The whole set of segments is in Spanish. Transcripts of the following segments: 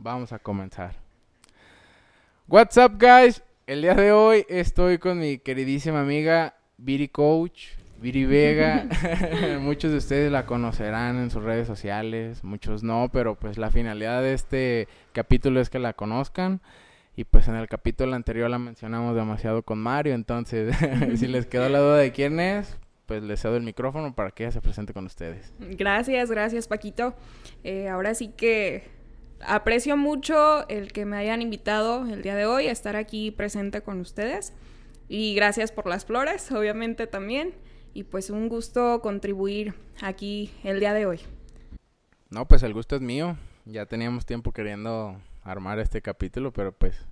Vamos a comenzar. What's up, guys? El día de hoy estoy con mi queridísima amiga Viri Coach, Viri Vega. muchos de ustedes la conocerán en sus redes sociales, muchos no, pero pues la finalidad de este capítulo es que la conozcan. Y pues en el capítulo anterior la mencionamos demasiado con Mario, entonces si les quedó la duda de quién es, pues le cedo el micrófono para que ella se presente con ustedes. Gracias, gracias Paquito. Eh, ahora sí que aprecio mucho el que me hayan invitado el día de hoy a estar aquí presente con ustedes. Y gracias por las flores, obviamente también. Y pues un gusto contribuir aquí el día de hoy. No, pues el gusto es mío. Ya teníamos tiempo queriendo armar este capítulo, pero pues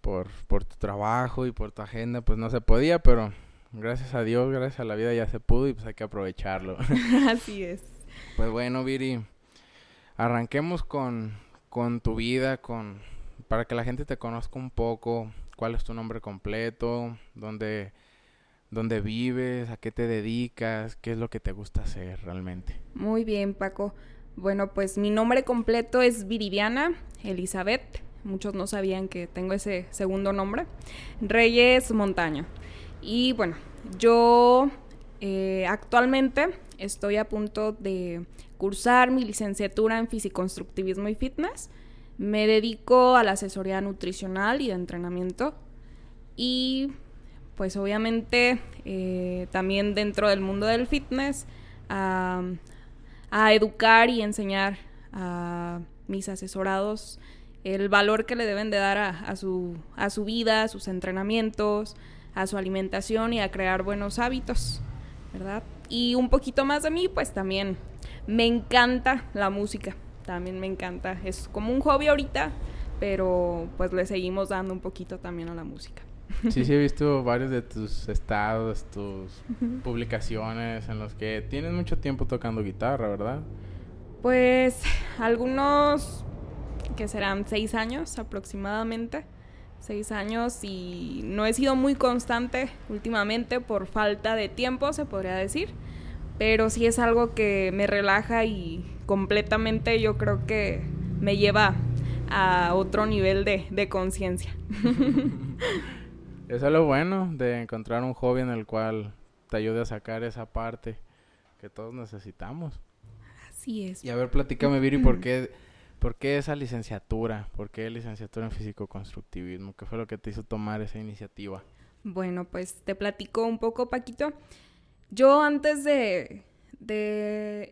por, por tu trabajo y por tu agenda pues no se podía, pero gracias a Dios, gracias a la vida ya se pudo y pues hay que aprovecharlo. Así es. Pues bueno, Viri, arranquemos con, con tu vida, con para que la gente te conozca un poco, cuál es tu nombre completo, dónde, dónde vives, a qué te dedicas, qué es lo que te gusta hacer realmente. Muy bien, Paco. Bueno, pues mi nombre completo es Viridiana Elizabeth. Muchos no sabían que tengo ese segundo nombre. Reyes Montaña. Y bueno, yo eh, actualmente estoy a punto de cursar mi licenciatura en fisiconstructivismo y fitness. Me dedico a la asesoría nutricional y de entrenamiento. Y pues obviamente eh, también dentro del mundo del fitness a, educar y enseñar a mis asesorados el valor que le deben de dar a, su, a su vida, a sus entrenamientos, a su alimentación y a crear buenos hábitos, ¿verdad? Y un poquito más de mí, pues también me encanta la música, también me encanta, es como un hobby ahorita, pero pues le seguimos dando un poquito también a la música. Sí, sí, he visto varios de tus estados, tus publicaciones en los que tienes mucho tiempo tocando guitarra, ¿verdad? Pues algunos que serán seis años aproximadamente seis años y no he sido muy constante últimamente por falta de tiempo, se podría decir, pero sí es algo que me relaja y completamente yo creo que me lleva a otro nivel de, de conciencia. Eso es lo bueno de encontrar un hobby en el cual te ayude a sacar esa parte que todos necesitamos. Así es. Y a ver, platícame, Viri, ¿por qué ¿Por qué esa licenciatura? ¿Por qué licenciatura en físico-constructivismo? ¿Qué fue lo que te hizo tomar esa iniciativa? Bueno, pues te platico un poco, Paquito. Yo antes de,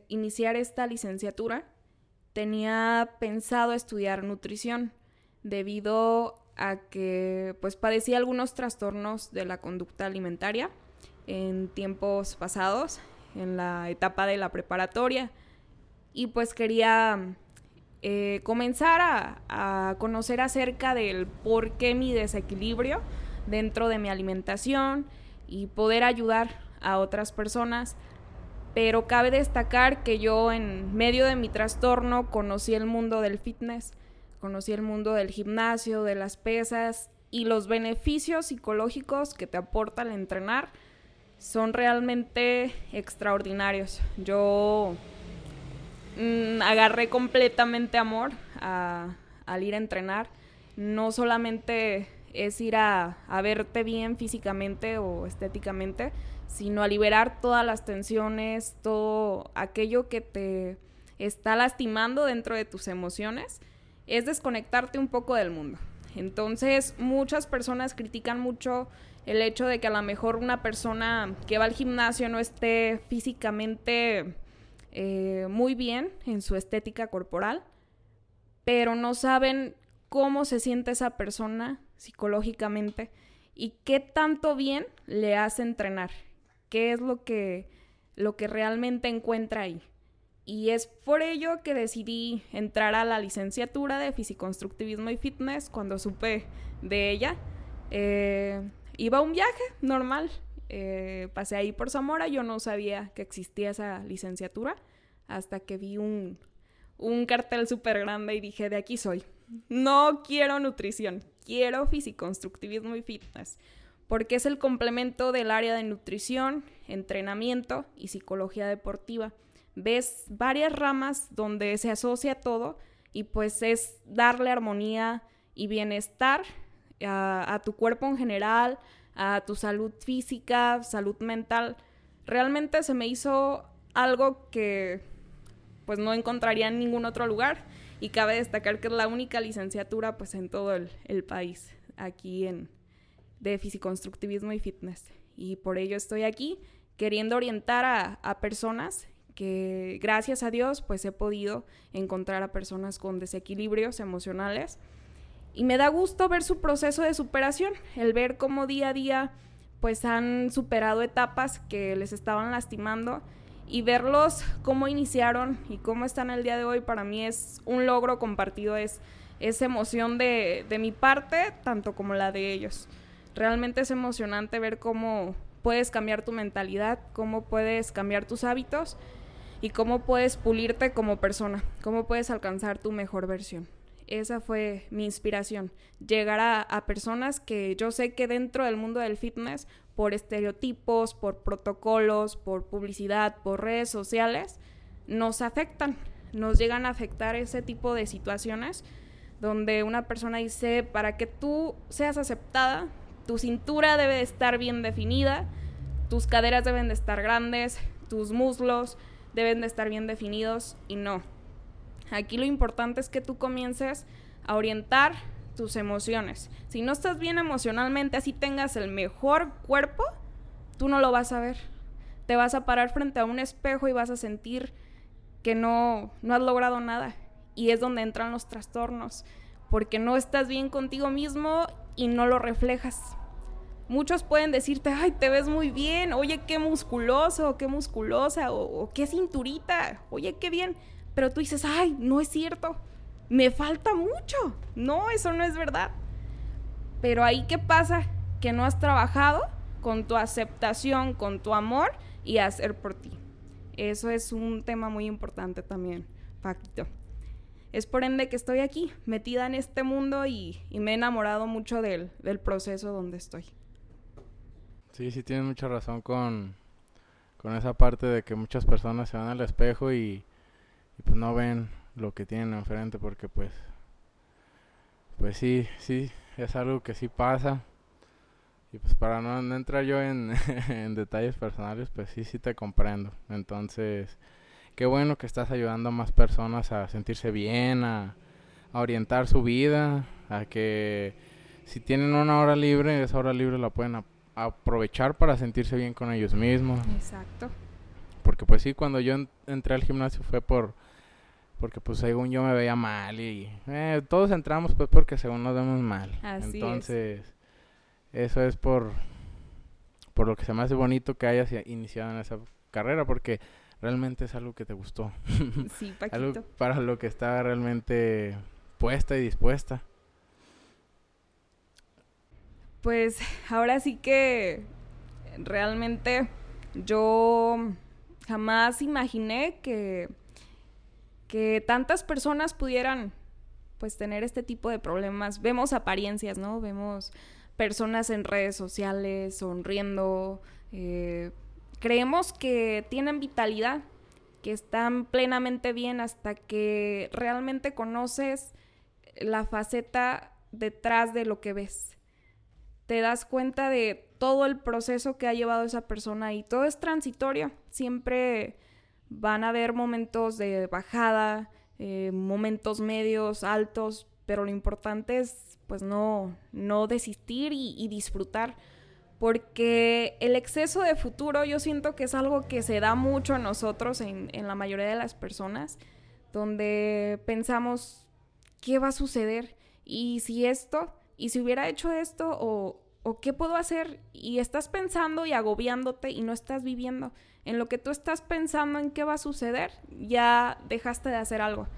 iniciar esta licenciatura tenía pensado estudiar nutrición debido a que pues padecía algunos trastornos de la conducta alimentaria en tiempos pasados, en la etapa de la preparatoria y pues quería eh, comenzar a, conocer acerca del por qué mi desequilibrio dentro de mi alimentación y poder ayudar a otras personas. Pero cabe destacar que yo en medio de mi trastorno conocí el mundo del fitness, conocí el mundo del gimnasio, de las pesas y los beneficios psicológicos que te aporta el entrenar son realmente extraordinarios. Yo Mm, agarré completamente amor al ir a entrenar. No solamente es ir a, verte bien físicamente o estéticamente, sino a liberar todas las tensiones, todo aquello que te está lastimando dentro de tus emociones, es desconectarte un poco del mundo. Entonces, muchas personas critican mucho el hecho de que a lo mejor una persona que va al gimnasio no esté físicamente eh, muy bien en su estética corporal, pero no saben cómo se siente esa persona psicológicamente y qué tanto bien le hace entrenar, qué es lo que, lo que realmente encuentra ahí. Y es por ello que decidí entrar a la licenciatura de Fisiconstructivismo y Fitness cuando supe de ella. Eh, iba un viaje normal, eh, pasé ahí por Zamora, yo no sabía que existía esa licenciatura hasta que vi un, un cartel súper grande y dije, de aquí soy. No quiero nutrición, quiero fisiconstructivismo y fitness, porque es el complemento del área de nutrición, entrenamiento y psicología deportiva. Ves varias ramas donde se asocia todo y pues es darle armonía y bienestar a, tu cuerpo en general, a tu salud física, salud mental. Realmente se me hizo algo que pues no encontraría en ningún otro lugar y cabe destacar que es la única licenciatura pues en todo el, país aquí en de fisiconstructivismo y fitness y por ello estoy aquí queriendo orientar a, a personas que gracias a Dios pues he podido encontrar a personas con desequilibrios emocionales y me da gusto ver su proceso de superación, el ver cómo día a día pues han superado etapas que les estaban lastimando y verlos cómo iniciaron y cómo están el día de hoy para mí es un logro compartido, es, esa emoción de, de mi parte tanto como la de ellos. Realmente es emocionante ver cómo puedes cambiar tu mentalidad, cómo puedes cambiar tus hábitos y cómo puedes pulirte como persona, cómo puedes alcanzar tu mejor versión. Esa fue mi inspiración, llegar a, personas que yo sé que dentro del mundo del fitness, por estereotipos, por protocolos, por publicidad, por redes sociales, nos afectan, nos llegan a afectar ese tipo de situaciones donde una persona dice, para que tú seas aceptada, tu cintura debe de estar bien definida, tus caderas deben de estar grandes, tus muslos, deben de estar bien definidos y no. Aquí lo importante es que tú comiences a orientar tus emociones. Si no estás bien emocionalmente, así tengas el mejor cuerpo, tú no lo vas a ver. Te vas a parar frente a un espejo y vas a sentir que no, no has logrado nada. Y es donde entran los trastornos, porque no estás bien contigo mismo y no lo reflejas. Muchos pueden decirte, ay, te ves muy bien, oye, qué musculoso, qué musculosa, o, qué cinturita, oye, qué bien. Pero tú dices, ay, no es cierto, me falta mucho. No, eso no es verdad. Pero ahí qué pasa? Que no has trabajado con tu aceptación, con tu amor y hacer por ti. Eso es un tema muy importante también, Paquito. Es por ende que estoy aquí, metida en este mundo y, me he enamorado mucho del proceso donde estoy. Sí, sí tienes mucha razón con, con esa parte de que muchas personas se van al espejo y, pues no ven lo que tienen enfrente porque pues pues sí, sí, es algo que sí pasa. Y pues para no, entrar yo en, en, detalles personales, pues sí, sí te comprendo. Entonces, qué bueno que estás ayudando a más personas a sentirse bien, a, a orientar su vida, a que si tienen una hora libre, esa hora libre la pueden aprovechar para sentirse bien con ellos mismos. Exacto. Porque pues sí, cuando yo entré al gimnasio fue por porque pues según yo me veía mal y eh, todos entramos pues porque según nos vemos mal. Así Entonces, eso es por por lo que se me hace bonito que hayas iniciado en esa carrera porque realmente es algo que te gustó. Sí, Paquito. algo para lo que estaba realmente puesta y dispuesta. Pues ahora sí que realmente yo jamás imaginé que, que tantas personas pudieran pues tener este tipo de problemas. Vemos apariencias, ¿no? Vemos personas en redes sociales sonriendo. Eh, creemos que tienen vitalidad, que están plenamente bien hasta que realmente conoces la faceta detrás de lo que ves te das cuenta de todo el proceso que ha llevado esa persona y todo es transitorio. Siempre van a haber momentos de bajada, eh, momentos medios, altos, pero lo importante es pues no, no desistir y, disfrutar. Porque el exceso de futuro yo siento que es algo que se da mucho a nosotros, en, en la mayoría de las personas, donde pensamos, ¿qué va a suceder? Y si esto, y si hubiera hecho esto o qué puedo hacer y estás pensando y agobiándote y no estás viviendo. En lo que tú estás pensando en qué va a suceder, ya dejaste de hacer algo.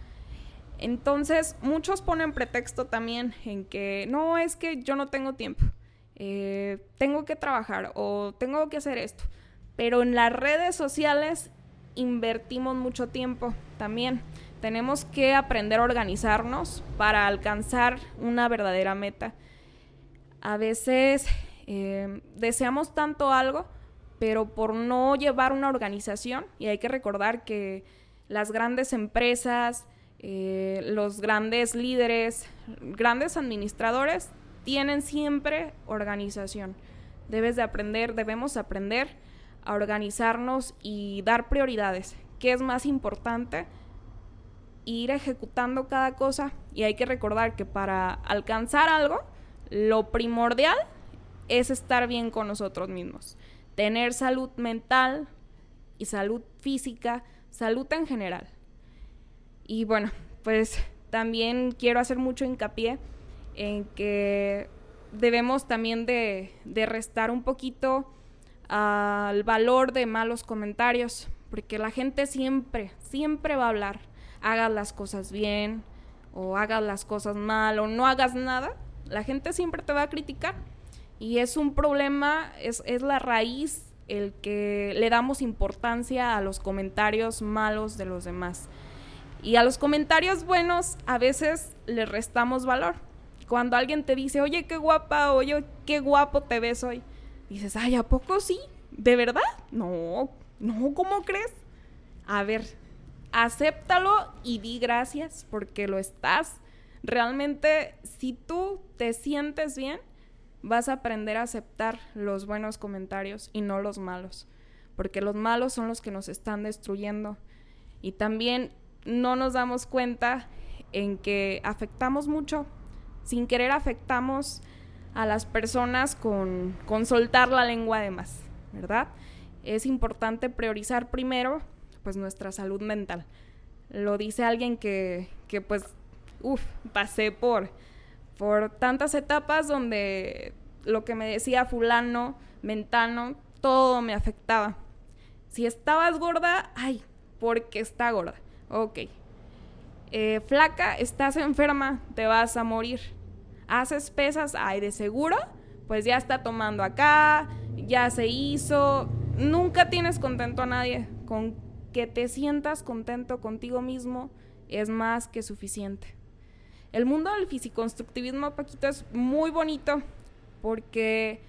Entonces, muchos ponen pretexto también en que no es que yo no tengo tiempo, eh, tengo que trabajar o tengo que hacer esto. Pero en las redes sociales invertimos mucho tiempo también. Tenemos que aprender a organizarnos para alcanzar una verdadera meta. A veces em, deseamos tanto algo, pero por no llevar una organización, y hay que recordar que las grandes empresas, eh, los grandes líderes, grandes administradores, tienen siempre organización. Debes de aprender, debemos aprender a organizarnos y dar prioridades. ¿Qué es más importante? Ir ejecutando cada cosa y hay que recordar que para alcanzar algo, lo primordial es estar bien con nosotros mismos. Tener salud mental y salud física, salud en general. Y bueno, pues también quiero hacer mucho hincapié en que debemos también de, restar un poquito al valor de malos comentarios, porque la gente siempre, siempre va a hablar. Hagas las cosas bien o hagas las cosas mal o no hagas nada, la gente siempre te va a criticar. Y es un problema, es, es la raíz el que le damos importancia a los comentarios malos de los demás. Y a los comentarios buenos a veces le restamos valor. Cuando alguien te dice, oye, qué guapa, oye, qué guapo te ves hoy, dices, ay, ¿a poco sí? ¿De verdad? No, no, ¿cómo crees? A ver, acéptalo y di gracias porque lo estás. Realmente, si tú te sientes bien, vas a aprender a aceptar los buenos comentarios y no los malos, porque los malos son los que nos están destruyendo. Y también no nos damos cuenta en que afectamos mucho sin querer afectamos a las personas con, soltar la lengua además, ¿verdad? Es importante priorizar primero pues nuestra salud mental. Lo dice alguien que, que pues, uff, pasé por, por tantas etapas donde lo que me decía fulano, mentano, todo me afectaba. Si estabas gorda, ay, porque está gorda. Ok, eh, flaca, estás enferma, te vas a morir. Haces pesas, ay, de seguro, pues ya está tomando acá, ya se hizo. Nunca tienes contento a nadie. Con que te sientas contento contigo mismo es más que suficiente. El mundo del fisiconstructivismo, Paquito, es muy bonito porque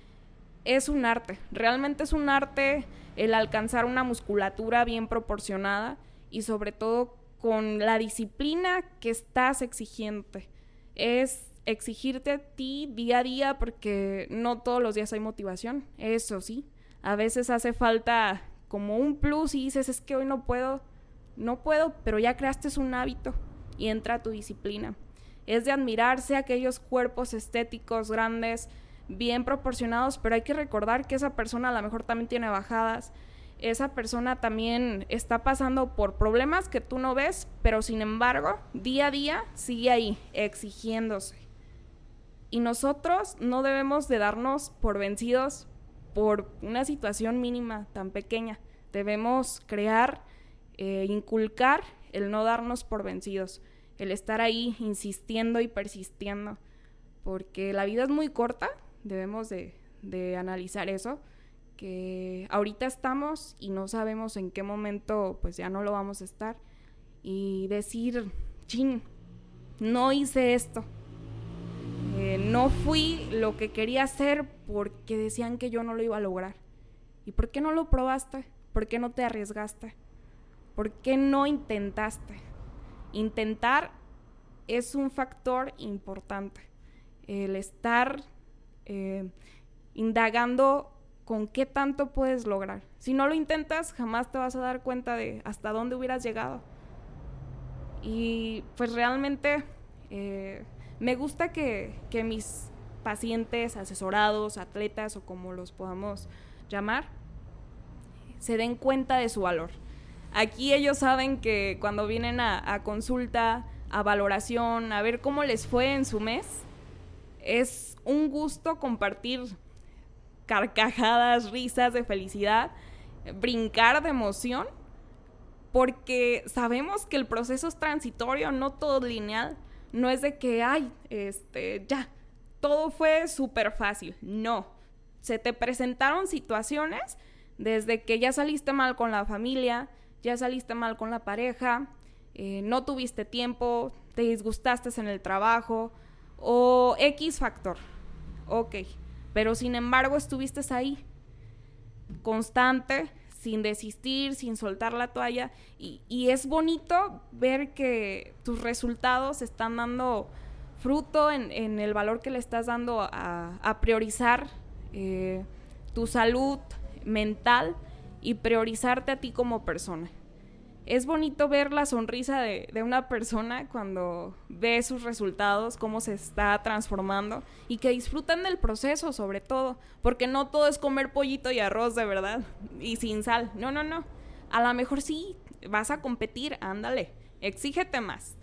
es un arte. Realmente es un arte el alcanzar una musculatura bien proporcionada y sobre todo con la disciplina que estás exigiéndote. Es exigirte a ti día a día porque no todos los días hay motivación, eso sí. A veces hace falta como un plus y dices, es que hoy no puedo, no puedo, pero ya creaste un hábito y entra tu disciplina. Es de admirarse aquellos cuerpos estéticos grandes, bien proporcionados, pero hay que recordar que esa persona a lo mejor también tiene bajadas, esa persona también está pasando por problemas que tú no ves, pero sin embargo, día a día sigue ahí, exigiéndose. Y nosotros no debemos de darnos por vencidos por una situación mínima tan pequeña. Debemos crear, eh, inculcar el no darnos por vencidos, el estar ahí insistiendo y persistiendo, porque la vida es muy corta, debemos de, de analizar eso que ahorita estamos y no sabemos en qué momento pues ya no lo vamos a estar y decir, chin, no hice esto, eh, no fui lo que quería hacer porque decían que yo no lo iba a lograr. ¿Y por qué no lo probaste? ¿Por qué no te arriesgaste? ¿Por qué no intentaste? Intentar es un factor importante. El estar eh, indagando con qué tanto puedes lograr. Si no lo intentas, jamás te vas a dar cuenta de hasta dónde hubieras llegado. Y pues realmente eh, me gusta que, que mis pacientes, asesorados, atletas o como los podamos llamar, se den cuenta de su valor. Aquí ellos saben que cuando vienen a, a, consulta, a valoración, a ver cómo les fue en su mes, es un gusto compartir carcajadas, risas de felicidad, brincar de emoción, porque sabemos que el proceso es transitorio, no todo lineal, no es de que, ay, este, ya, todo fue súper fácil, no, se te presentaron situaciones desde que ya saliste mal con la familia, ya saliste mal con la pareja, eh, no tuviste tiempo, te disgustaste en el trabajo o X factor. Ok, pero sin embargo estuviste ahí, constante, sin desistir, sin soltar la toalla. Y, y es bonito ver que tus resultados están dando fruto en, en el valor que le estás dando a, a priorizar eh, tu salud mental y priorizarte a ti como persona. Es bonito ver la sonrisa de, de, una persona cuando ve sus resultados, cómo se está transformando y que disfrutan del proceso sobre todo, porque no todo es comer pollito y arroz de verdad y sin sal. No, no, no. A lo mejor sí, vas a competir, ándale, exígete más.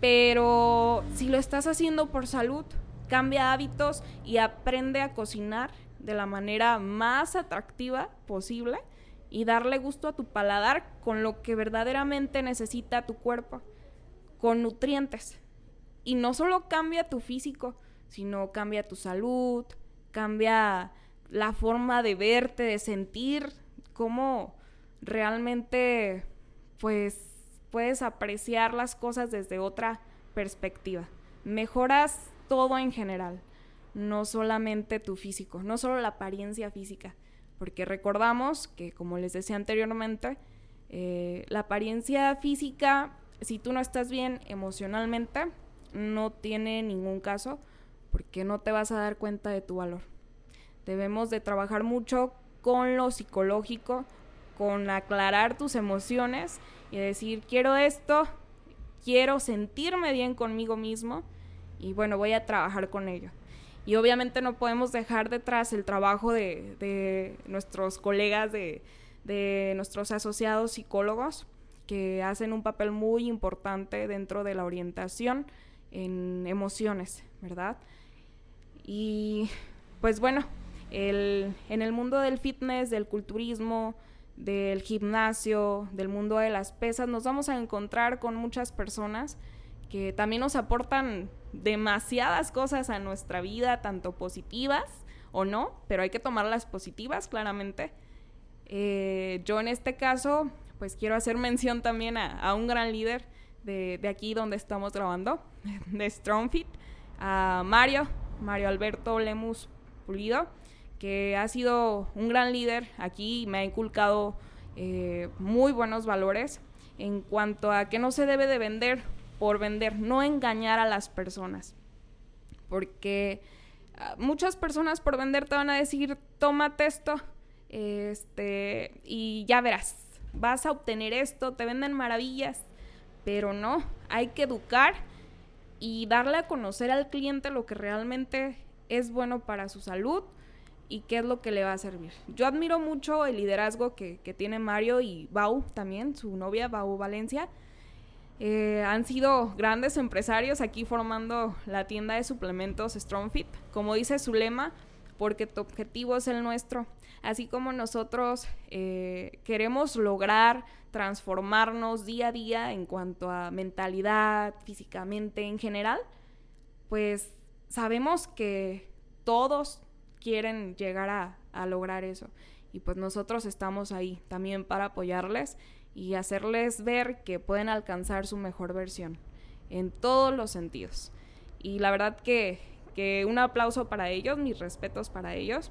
Pero si lo estás haciendo por salud, cambia hábitos y aprende a cocinar de la manera más atractiva posible y darle gusto a tu paladar con lo que verdaderamente necesita tu cuerpo, con nutrientes. Y no solo cambia tu físico, sino cambia tu salud, cambia la forma de verte, de sentir, cómo realmente pues puedes apreciar las cosas desde otra perspectiva. Mejoras todo en general, no solamente tu físico, no solo la apariencia física, porque recordamos que, como les decía anteriormente, eh, la apariencia física, si tú no estás bien emocionalmente, no tiene ningún caso, porque no te vas a dar cuenta de tu valor. Debemos de trabajar mucho con lo psicológico, con aclarar tus emociones y decir, quiero esto, quiero sentirme bien conmigo mismo y bueno, voy a trabajar con ello. Y obviamente no podemos dejar detrás el trabajo de, de nuestros colegas, de, de nuestros asociados psicólogos, que hacen un papel muy importante dentro de la orientación en emociones, ¿verdad? Y pues bueno, el, en el mundo del fitness, del culturismo, del gimnasio, del mundo de las pesas, nos vamos a encontrar con muchas personas que también nos aportan demasiadas cosas a nuestra vida, tanto positivas o no, pero hay que tomar las positivas, claramente. Eh, yo en este caso, pues quiero hacer mención también a, a un gran líder de, de, aquí donde estamos grabando, de Strongfit, a Mario, Mario Alberto Lemus Pulido que ha sido un gran líder aquí y me ha inculcado eh, muy buenos valores en cuanto a que no se debe de vender por vender, no engañar a las personas. Porque uh, muchas personas por vender te van a decir, tómate esto, este, y ya verás, vas a obtener esto, te venden maravillas, pero no, hay que educar y darle a conocer al cliente lo que realmente es bueno para su salud, y qué es lo que le va a servir. Yo admiro mucho el liderazgo que, que tiene Mario y Bau también, su novia Bau Valencia. Eh, han sido grandes empresarios aquí formando la tienda de suplementos Strongfit. Como dice su lema, porque tu objetivo es el nuestro. Así como nosotros eh, queremos lograr transformarnos día a día en cuanto a mentalidad, físicamente en general, pues sabemos que todos quieren llegar a, a lograr eso. Y pues nosotros estamos ahí también para apoyarles y hacerles ver que pueden alcanzar su mejor versión en todos los sentidos. Y la verdad que, que un aplauso para ellos, mis respetos para ellos,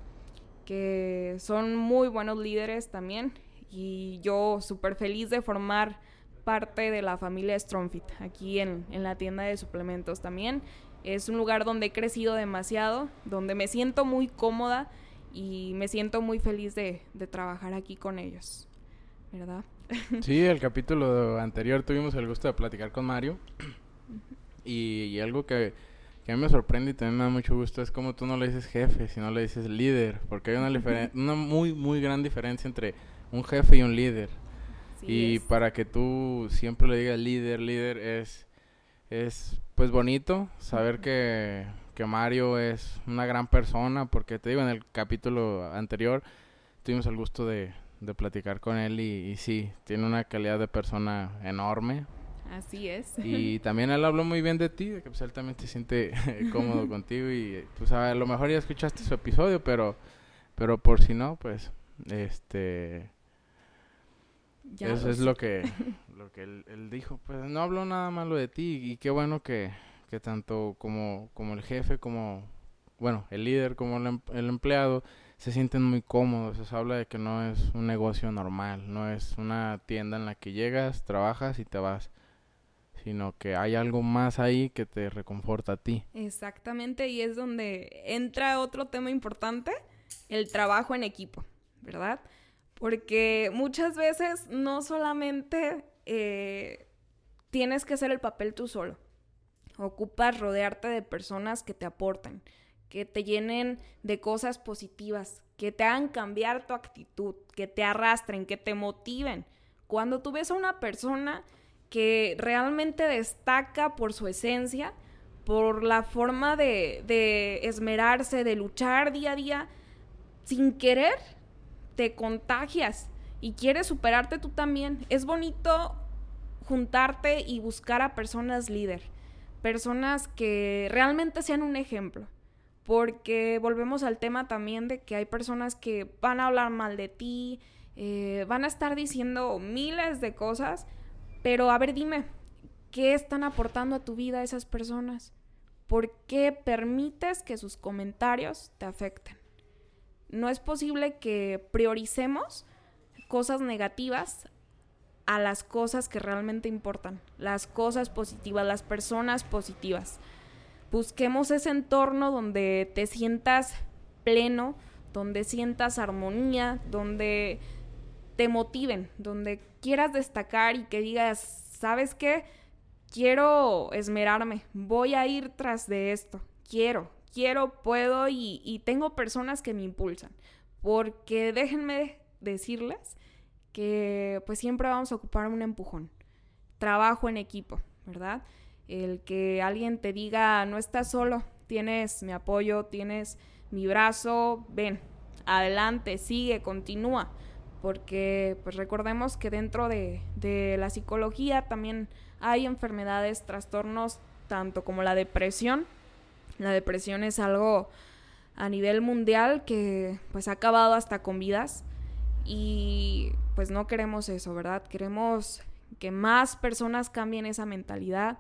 que son muy buenos líderes también. Y yo súper feliz de formar parte de la familia Strongfit aquí en, en la tienda de suplementos también. Es un lugar donde he crecido demasiado, donde me siento muy cómoda y me siento muy feliz de, de trabajar aquí con ellos, ¿verdad? Sí, el capítulo anterior tuvimos el gusto de platicar con Mario y, y algo que, que, a mí me sorprende y también me da mucho gusto es como tú no le dices jefe, sino le dices líder, porque hay una, una muy, muy gran diferencia entre un jefe y un líder. Sí y es. para que tú siempre le digas líder, líder es, es pues bonito saber que, que, Mario es una gran persona, porque te digo, en el capítulo anterior tuvimos el gusto de, de platicar con él y, y, sí, tiene una calidad de persona enorme. Así es. Y también él habló muy bien de ti, de que pues, él también te siente cómodo contigo y pues a lo mejor ya escuchaste su episodio, pero, pero por si no, pues, este... Ya Eso es lo que, lo que él, él, dijo. Pues no habló nada malo de ti y qué bueno que, que tanto como, como el jefe como, bueno, el líder como el, em, el empleado, se sienten muy cómodos. Se habla de que no es un negocio normal, no es una tienda en la que llegas, trabajas y te vas, sino que hay algo más ahí que te reconforta a ti. Exactamente, y es donde entra otro tema importante, el trabajo en equipo, ¿verdad? Porque muchas veces no solamente eh, tienes que hacer el papel tú solo, ocupas rodearte de personas que te aporten, que te llenen de cosas positivas, que te hagan cambiar tu actitud, que te arrastren, que te motiven. Cuando tú ves a una persona que realmente destaca por su esencia, por la forma de, esmerarse, de luchar día a día, sin querer, te contagias y quieres superarte tú también. Es bonito juntarte y buscar a personas líder, personas que realmente sean un ejemplo porque volvemos al tema también de que hay personas que van a hablar mal de ti, eh, van a estar diciendo miles de cosas, pero a ver, dime, ¿qué están aportando a tu vida esas personas? ¿Por qué permites que sus comentarios te afecten? No es posible que prioricemos cosas negativas a las cosas que realmente importan, las cosas positivas, las personas positivas. Busquemos ese entorno donde te sientas pleno, donde sientas armonía, donde te motiven, donde quieras destacar y que digas, ¿sabes qué? Quiero esmerarme, voy a ir tras de esto, quiero, quiero, puedo y, y tengo personas que me impulsan. Porque déjenme decirles que pues siempre vamos a ocupar un empujón. Trabajo en equipo, ¿verdad? El que alguien te diga, no estás solo, tienes mi apoyo, tienes mi brazo, ven, adelante, sigue, continúa. Porque pues recordemos que dentro de, de la psicología también hay enfermedades, trastornos, tanto como la depresión. La depresión es algo a nivel mundial que pues ha acabado hasta con vidas y pues no queremos eso, ¿verdad? Queremos que más personas cambien esa mentalidad,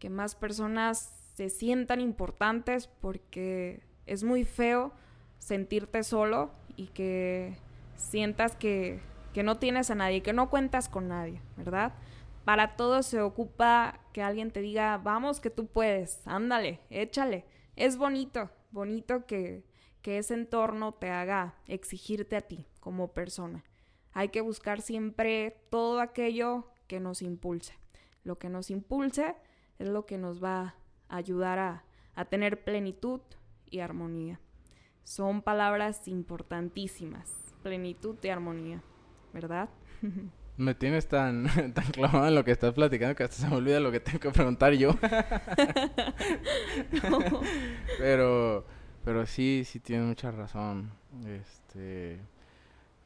que más personas se sientan importantes porque es muy feo sentirte solo y que sientas que, que no tienes a nadie, que no cuentas con nadie, ¿verdad? Para todo se ocupa que alguien te diga, vamos, que tú puedes, ándale, échale. Es bonito, bonito que, que ese entorno te haga exigirte a ti como persona. Hay que buscar siempre todo aquello que nos impulse. Lo que nos impulse es lo que nos va a ayudar a, tener plenitud y armonía. Son palabras importantísimas, plenitud y armonía, ¿verdad? Me tienes tan, tan clavado en lo que estás platicando que hasta se me olvida lo que tengo que preguntar yo. Pero, pero sí, sí tienes mucha razón. Este,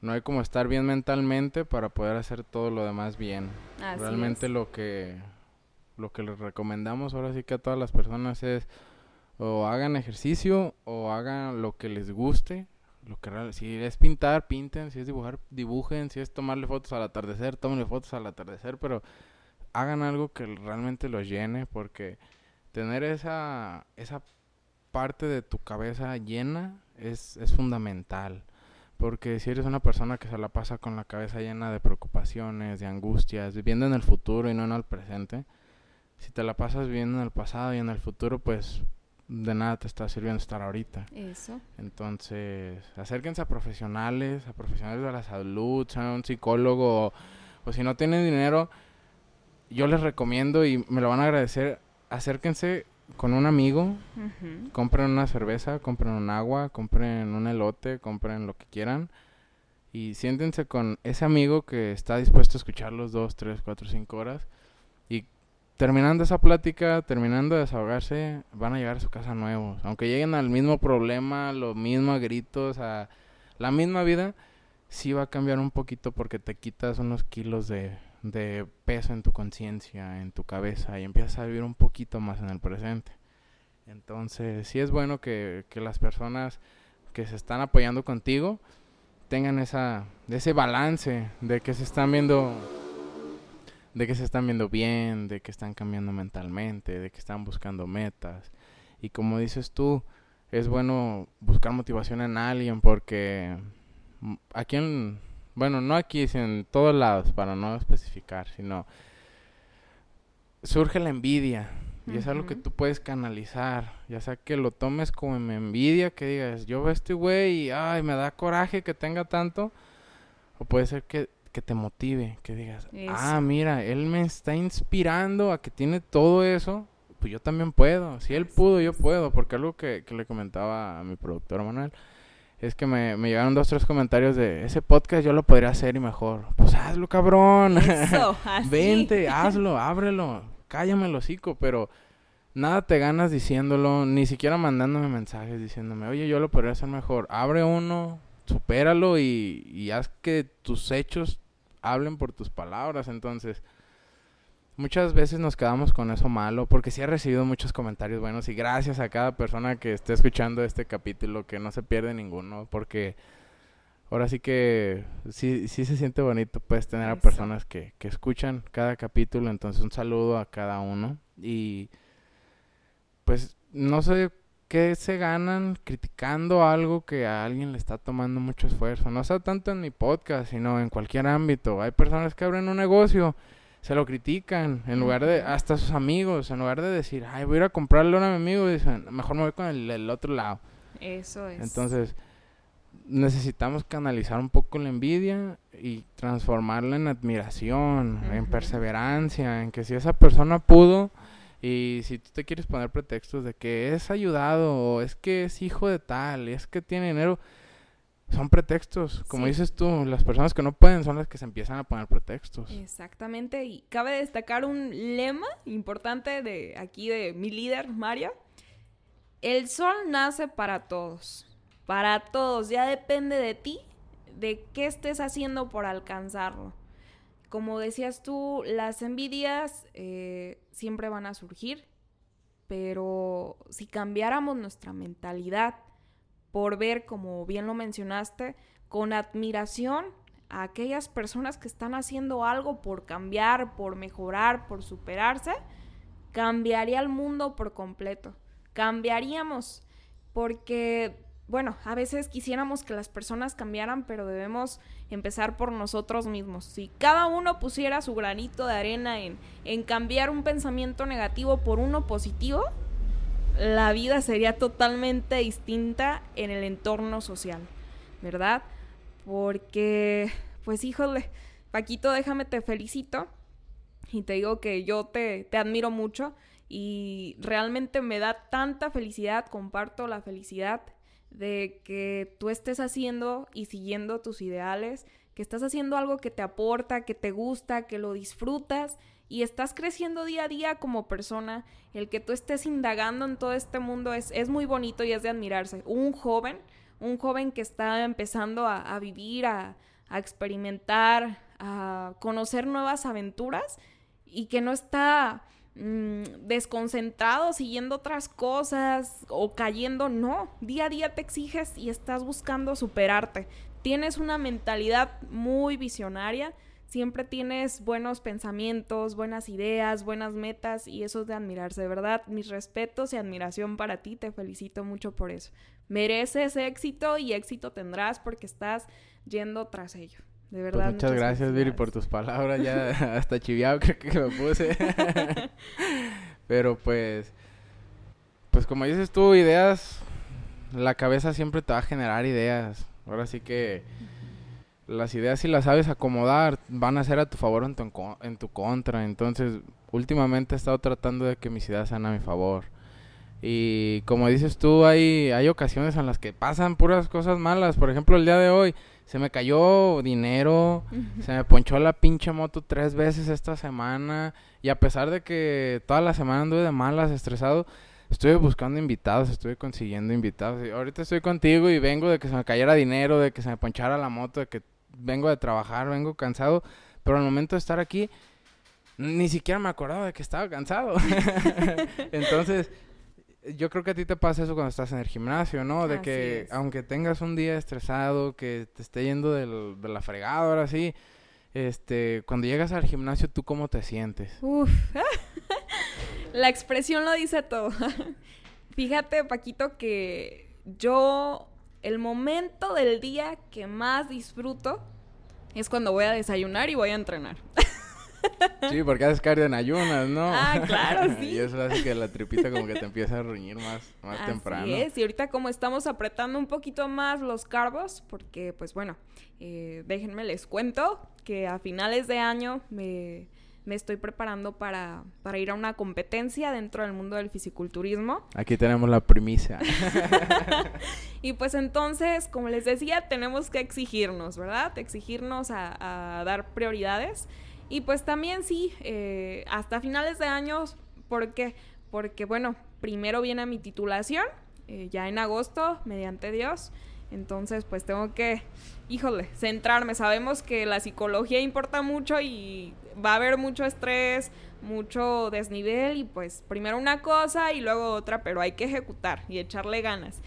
no hay como estar bien mentalmente para poder hacer todo lo demás bien. Realmente lo que lo que les recomendamos ahora sí que a todas las personas es o hagan ejercicio o hagan lo que les guste. Lo que si es pintar, pinten, si es dibujar, dibujen, si es tomarle fotos al atardecer, tómenle fotos al atardecer, pero hagan algo que realmente los llene porque tener esa esa parte de tu cabeza llena es, es fundamental. Porque si eres una persona que se la pasa con la cabeza llena de preocupaciones, de angustias, viviendo en el futuro y no en el presente, si te la pasas viviendo en el pasado y en el futuro, pues de nada te está sirviendo estar ahorita. Eso. Entonces, acérquense a profesionales, a profesionales de la salud, sean un psicólogo, o si no tienen dinero, yo les recomiendo y me lo van a agradecer, acérquense con un amigo, compren una cerveza, compren un agua, compren un elote, compren lo que quieran. Y siéntense con ese amigo que está dispuesto a escucharlos dos, tres, cuatro, cinco horas terminando esa plática, terminando de desahogarse, van a llegar a su casa nuevos. Aunque lleguen al mismo problema, los mismos gritos, a la misma vida, sí va a cambiar un poquito porque te quitas unos kilos de, de peso en tu conciencia, en tu cabeza y empiezas a vivir un poquito más en el presente. Entonces, sí es bueno que, que las personas que se están apoyando contigo tengan esa, ese balance de que se están viendo de que se están viendo bien, de que están cambiando mentalmente, de que están buscando metas. Y como dices tú, es bueno buscar motivación en alguien porque mm, aquí en, bueno, no aquí, sino en todos lados, para no especificar, sino surge la envidia. Y es algo que tú puedes canalizar. Ya sea que lo tomes como en envidia, que digas, yo veo a este güey y ay, me da coraje que tenga tanto. O puede ser que, que te motive, que digas, ah, mira, él me está inspirando a que tiene todo eso. Pues yo también puedo. Si él pudo, yo puedo. Porque algo que, que le comentaba a mi productor Manuel es que me, me, llegaron dos, tres comentarios de ese podcast yo lo podría hacer y mejor. Pues hazlo, cabrón. Eso, Vente, hazlo, ábrelo cállame el hocico, pero nada te ganas diciéndolo, ni siquiera mandándome mensajes diciéndome, oye, yo lo podría hacer mejor. Abre uno, supéralo y, y haz que tus hechos hablen por tus palabras. Entonces, muchas veces nos quedamos con eso malo, porque sí he recibido muchos comentarios buenos y gracias a cada persona que esté escuchando este capítulo, que no se pierde ninguno, porque ahora sí que sí, sí se siente bonito pues tener a personas que, que escuchan cada capítulo, entonces un saludo a cada uno. Y pues no sé qué se ganan criticando algo que a alguien le está tomando mucho esfuerzo, no sea tanto en mi podcast, sino en cualquier ámbito, hay personas que abren un negocio se lo critican en lugar de hasta sus amigos en lugar de decir ay voy a ir a comprarle a mi amigo dicen mejor me voy con el, el otro lado eso es. Entonces necesitamos canalizar un poco la envidia y transformarla en admiración, en perseverancia, en que si esa persona pudo y si tú te quieres poner pretextos de que es ayudado o es que es hijo de tal, y es que tiene dinero, son pretextos. Como dices tú, las personas que no pueden son las que se empiezan a poner pretextos. Exactamente, y cabe destacar un lema importante de aquí de mi líder, María. El sol nace para todos para todos. Ya depende de ti, de qué estés haciendo por alcanzarlo. Como decías tú, las envidias eh, siempre van a surgir, pero si cambiáramos nuestra mentalidad por ver, como bien lo mencionaste, con admiración a aquellas personas que están haciendo algo por cambiar, por mejorar, por superarse, cambiaría el mundo por completo. Cambiaríamos porque bueno, a veces quisiéramos que las personas cambiaran, pero debemos empezar por nosotros mismos. Si cada uno pusiera su granito de arena en, en cambiar un pensamiento negativo por uno positivo, la vida sería totalmente distinta en el entorno social, ¿verdad? Porque, pues híjole, Paquito, déjame te felicito y te digo que yo te, te admiro mucho y realmente me da tanta felicidad, comparto la felicidad de que tú estés haciendo y siguiendo tus ideales, que estás haciendo algo que te aporta, que te gusta, que lo disfrutas y estás creciendo día a día como persona, el que tú estés indagando en todo este mundo es, es muy bonito y es de admirarse. Un joven, un joven que está empezando a, vivir, a, a experimentar, a conocer nuevas aventuras y que no está desconcentrado, siguiendo otras cosas o cayendo. No, día a día te exiges y estás buscando superarte. Tienes una mentalidad muy visionaria, siempre tienes buenos pensamientos, buenas ideas, buenas metas y eso es de admirarse. De verdad, mis respetos y admiración para ti, te felicito mucho por eso. Mereces éxito y éxito tendrás porque estás yendo tras ello. De pues verdad. muchas, gracias, Viri, por tus palabras. Ya hasta chiviado creo que me puse. Pero pues, pues como dices tú, ideas, la cabeza siempre te va a generar ideas. Ahora sí que las ideas si las sabes acomodar van a ser a tu favor o en tu, en tu contra. Entonces, últimamente he estado tratando de que mis ideas sean a mi favor. Y como dices tú, hay, hay ocasiones en las que pasan puras cosas malas. Por ejemplo, el día de hoy se me cayó dinero, se me ponchó la pinche moto tres veces esta semana. Y a pesar de que toda la semana anduve de malas, estresado, estuve buscando invitados, estuve consiguiendo invitados. Y ahorita estoy contigo y vengo de que se me cayera dinero, de que se me ponchara la moto, de que vengo de trabajar, vengo cansado. Pero al momento de estar aquí, ni siquiera me acordaba de que estaba cansado. Entonces, yo creo que a ti te pasa eso cuando estás en el gimnasio, ¿no? De que aunque tengas un día estresado, que te esté yendo del, de la fregada, ahora sí, este, cuando llegas al gimnasio, ¿tú cómo te sientes? Uf, la expresión lo dice todo. Fíjate, Paquito, que yo el momento del día que más disfruto es cuando voy a desayunar y voy a entrenar. Sí, porque haces cardio en ayunas, ¿no? Ah, claro, sí. y eso hace que la tripita como que te empiece a ruñir más, más Así temprano. es, y ahorita como estamos apretando un poquito más los carbos, porque pues bueno, eh, déjenme les cuento que a finales de año me, me estoy preparando para, para ir a una competencia dentro del mundo del fisiculturismo. Aquí tenemos la primicia. Y pues entonces, como les decía, tenemos que exigirnos, ¿verdad? Exigirnos a, a dar prioridades. Y pues también sí, eh, hasta finales de años, ¿por qué? Porque bueno, primero viene mi titulación, eh, ya en agosto, mediante Dios. Entonces, pues tengo que, híjole, centrarme. Sabemos que la psicología importa mucho y va a haber mucho estrés, mucho desnivel y pues primero una cosa y luego otra, pero hay que ejecutar y echarle ganas.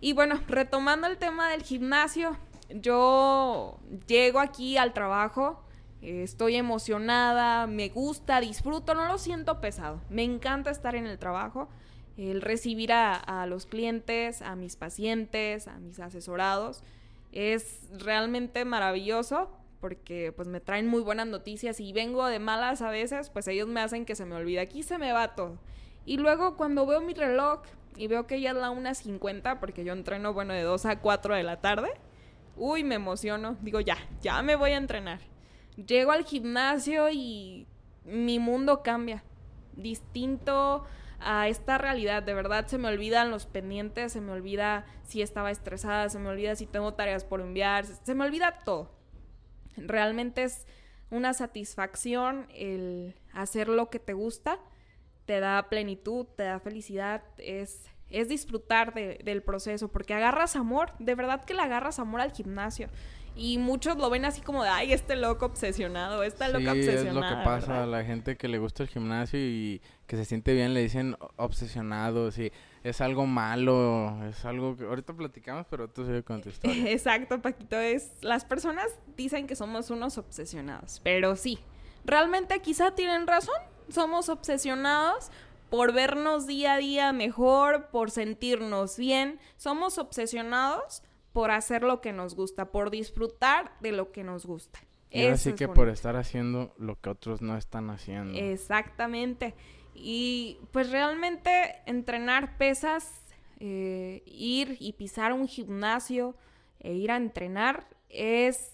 Y bueno, retomando el tema del gimnasio, yo llego aquí al trabajo, estoy emocionada, me gusta, disfruto, no lo siento pesado. Me encanta estar en el trabajo, el recibir a, los clientes, a mis pacientes, a mis asesorados. Es realmente maravilloso porque pues me traen muy buenas noticias y vengo de malas a veces, pues ellos me hacen que se me olvide. Aquí se me va todo. Y luego cuando veo mi reloj y veo que ya es la 1.50 porque yo entreno, bueno, de 2 a 4 de la tarde, uy, me emociono. Digo, ya, ya me voy a entrenar. Llego al gimnasio y mi mundo cambia. Distinto a esta realidad. De verdad se me olvidan los pendientes, se me olvida si estaba estresada, se me olvida si tengo tareas por enviar, se me olvida todo. Realmente es una satisfacción el hacer lo que te gusta, te da plenitud, te da felicidad, es, es disfrutar de, del proceso, porque agarras amor, de verdad que le agarras amor al gimnasio. Y muchos lo ven así como de, ay, este loco obsesionado, esta loca obsesionada. es lo que pasa ¿verdad? a la gente que le gusta el gimnasio y que se siente bien, le dicen obsesionado, sí, es algo malo, es algo que ahorita platicamos, pero tú sigue con tu historia. Exacto, Paquito, es las personas dicen que somos unos obsesionados, pero sí, realmente quizá tienen razón, somos obsesionados por vernos día a día mejor, por sentirnos bien, somos obsesionados por hacer lo que nos gusta, por disfrutar de lo que nos gusta. Y ahora Eso sí es que bonito. por estar haciendo lo que otros no están haciendo. Exactamente. Y pues realmente entrenar pesas, eh, ir y pisar un gimnasio e ir a entrenar es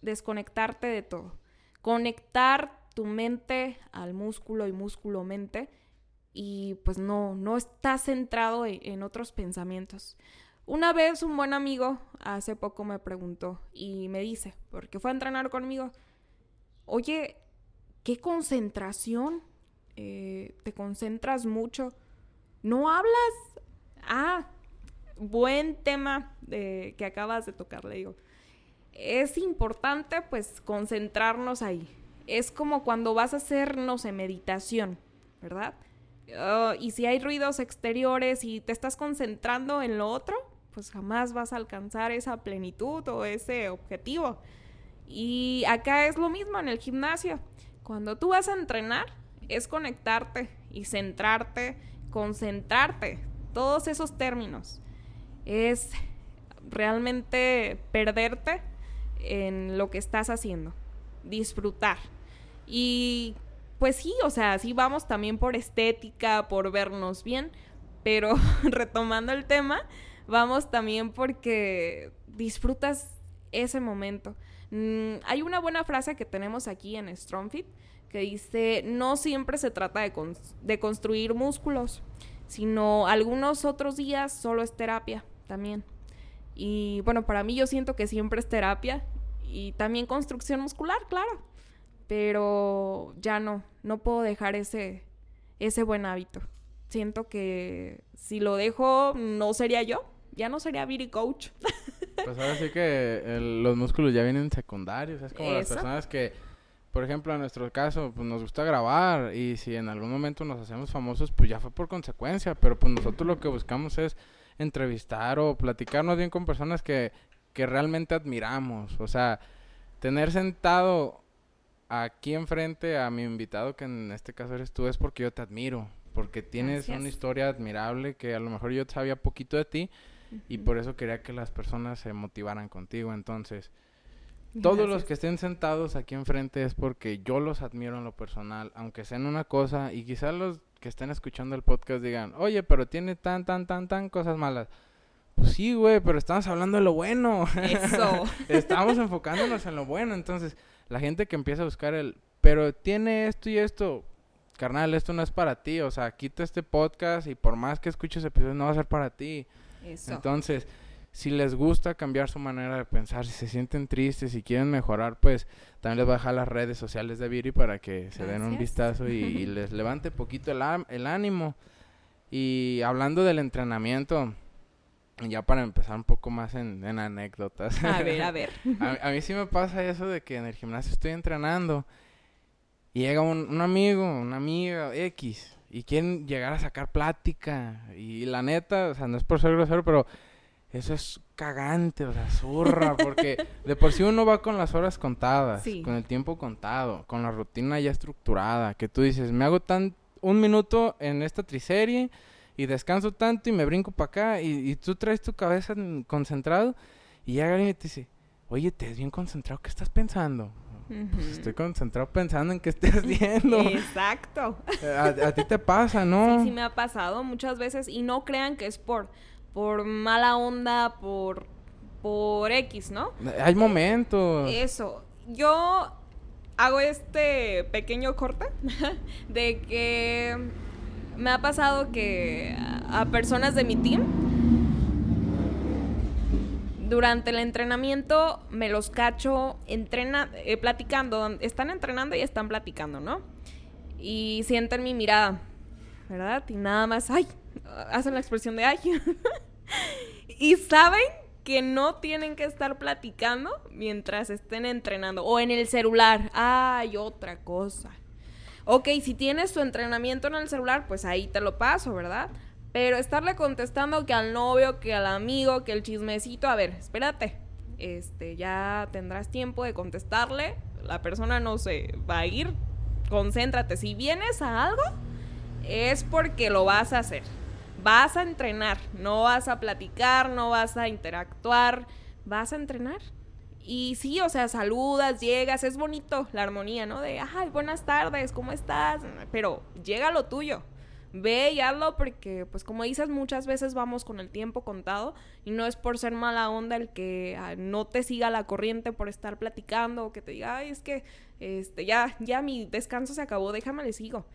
desconectarte de todo. Conectar tu mente al músculo y músculo-mente y pues no, no estás centrado en, en otros pensamientos. Una vez un buen amigo hace poco me preguntó y me dice, porque fue a entrenar conmigo, oye, qué concentración, eh, te concentras mucho, no hablas. Ah, buen tema de, que acabas de tocar, le digo. Es importante pues concentrarnos ahí. Es como cuando vas a hacer, no sé, meditación, ¿verdad? Uh, y si hay ruidos exteriores y te estás concentrando en lo otro, pues jamás vas a alcanzar esa plenitud o ese objetivo. Y acá es lo mismo en el gimnasio. Cuando tú vas a entrenar, es conectarte y centrarte, concentrarte, todos esos términos. Es realmente perderte en lo que estás haciendo, disfrutar. Y pues sí, o sea, sí vamos también por estética, por vernos bien, pero retomando el tema, vamos también porque disfrutas ese momento. Mm, hay una buena frase que tenemos aquí en Strongfit que dice, no siempre se trata de, de construir músculos, sino algunos otros días solo es terapia también. Y bueno, para mí yo siento que siempre es terapia y también construcción muscular, claro. Pero ya no, no puedo dejar ese, ese buen hábito. Siento que si lo dejo, no sería yo, ya no sería Beauty Coach. Pues ahora sí que el- los músculos ya vienen secundarios. Es como las personas que, por ejemplo, en nuestro caso, pues nos gusta grabar y si en algún momento nos hacemos famosos, pues ya fue por consecuencia. Pero pues nosotros lo que buscamos es entrevistar o platicarnos bien con personas que, que realmente admiramos. O sea, tener sentado aquí enfrente a mi invitado, que en este caso eres tú, es porque yo te admiro. porque tienes una historia admirable que a lo mejor yo sabía poquito de ti y por eso quería que las personas se motivaran contigo. Entonces, todos los que estén sentados aquí enfrente es porque yo los admiro en lo personal, aunque sean una cosa, y quizás los que estén escuchando el podcast digan, oye, pero tiene tan, tan, tan, tan cosas malas. Pues sí, güey, pero estamos hablando de lo bueno. Eso. estamos enfocándonos en lo bueno. Entonces, la gente que empieza a buscar el, pero tiene esto y esto, carnal, esto no es para ti. O sea, quita este podcast y por más que escuches episodios, no va a ser para ti. Eso. Entonces, si les gusta cambiar su manera de pensar, si se sienten tristes, si quieren mejorar, pues también les voy a dejar las redes sociales de Viri para que se den un vistazo y, y les levante poquito el, el ánimo. Y hablando del entrenamiento, ya para empezar un poco más en, en anécdotas. A ver, a ver. a, a mí sí me pasa eso de que en el gimnasio estoy entrenando y llega un, un amigo, una amiga X y quieren llegar a sacar plática y la neta, o sea, no es por ser grosero, pero eso es cagante, o sea, zurra, porque de por sí uno va con las horas contadas, Sí. con el tiempo contado, con la rutina ya estructurada, que tú dices, me hago tan un minuto en esta triserie y descanso tanto y me brinco para acá y, y tú traes tu cabeza en- concentrado y llega alguien te dice, oye, te ves bien concentrado, ¿qué estás pensando? Pues estoy concentrado pensando en qué estoy haciendo. Exacto. a, a ti te pasa, ¿no? Sí, sí me ha pasado muchas veces y no crean que es por, por mala onda, por, por X, ¿no? Hay momentos. Eso. Yo hago este pequeño corte de que me ha pasado que a a personas de mi team durante el entrenamiento me los cacho entrena, eh, platicando. Están entrenando y están platicando, ¿no? Y sienten mi mirada, ¿verdad? Y nada más, ay, hacen la expresión de ay. y saben que no tienen que estar platicando mientras estén entrenando o en el celular. Ay, otra cosa. Ok, si tienes tu entrenamiento en el celular, pues ahí te lo paso, ¿verdad? Pero estarle contestando que al novio, que al amigo, que el chismecito, a ver, espérate. Este, ya tendrás tiempo de contestarle. La persona no se va a ir. Concéntrate. Si vienes a algo, es porque lo vas a hacer. Vas a entrenar, no vas a platicar, no vas a interactuar, vas a entrenar. Y sí, o sea, saludas, llegas, es bonito la armonía, ¿no? De, ay, buenas tardes, ¿cómo estás? Pero llega lo tuyo. Ve y hazlo porque, pues como dices, muchas veces vamos con el tiempo contado y no es por ser mala onda el que ah, no te siga la corriente por estar platicando o que te diga, ay, es que este, ya, ya mi descanso se acabó, déjame le sigo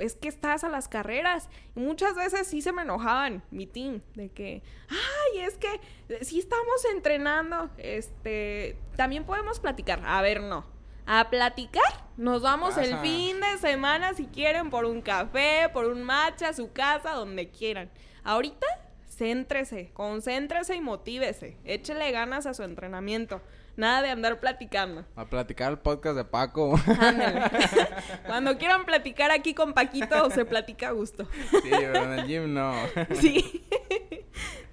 es que estás a las carreras. Y muchas veces sí se me enojaban mi team de que, ay, es que eh, sí estamos entrenando, este, también podemos platicar. A ver, no. A platicar, nos vamos el fin de semana si quieren por un café, por un matcha, a su casa, donde quieran. Ahorita, céntrese, concéntrese y motívese. Échele ganas a su entrenamiento. Nada de andar platicando. A platicar el podcast de Paco. Ándale. Cuando quieran platicar aquí con Paquito, se platica a gusto. sí, pero en el gym no. Sí.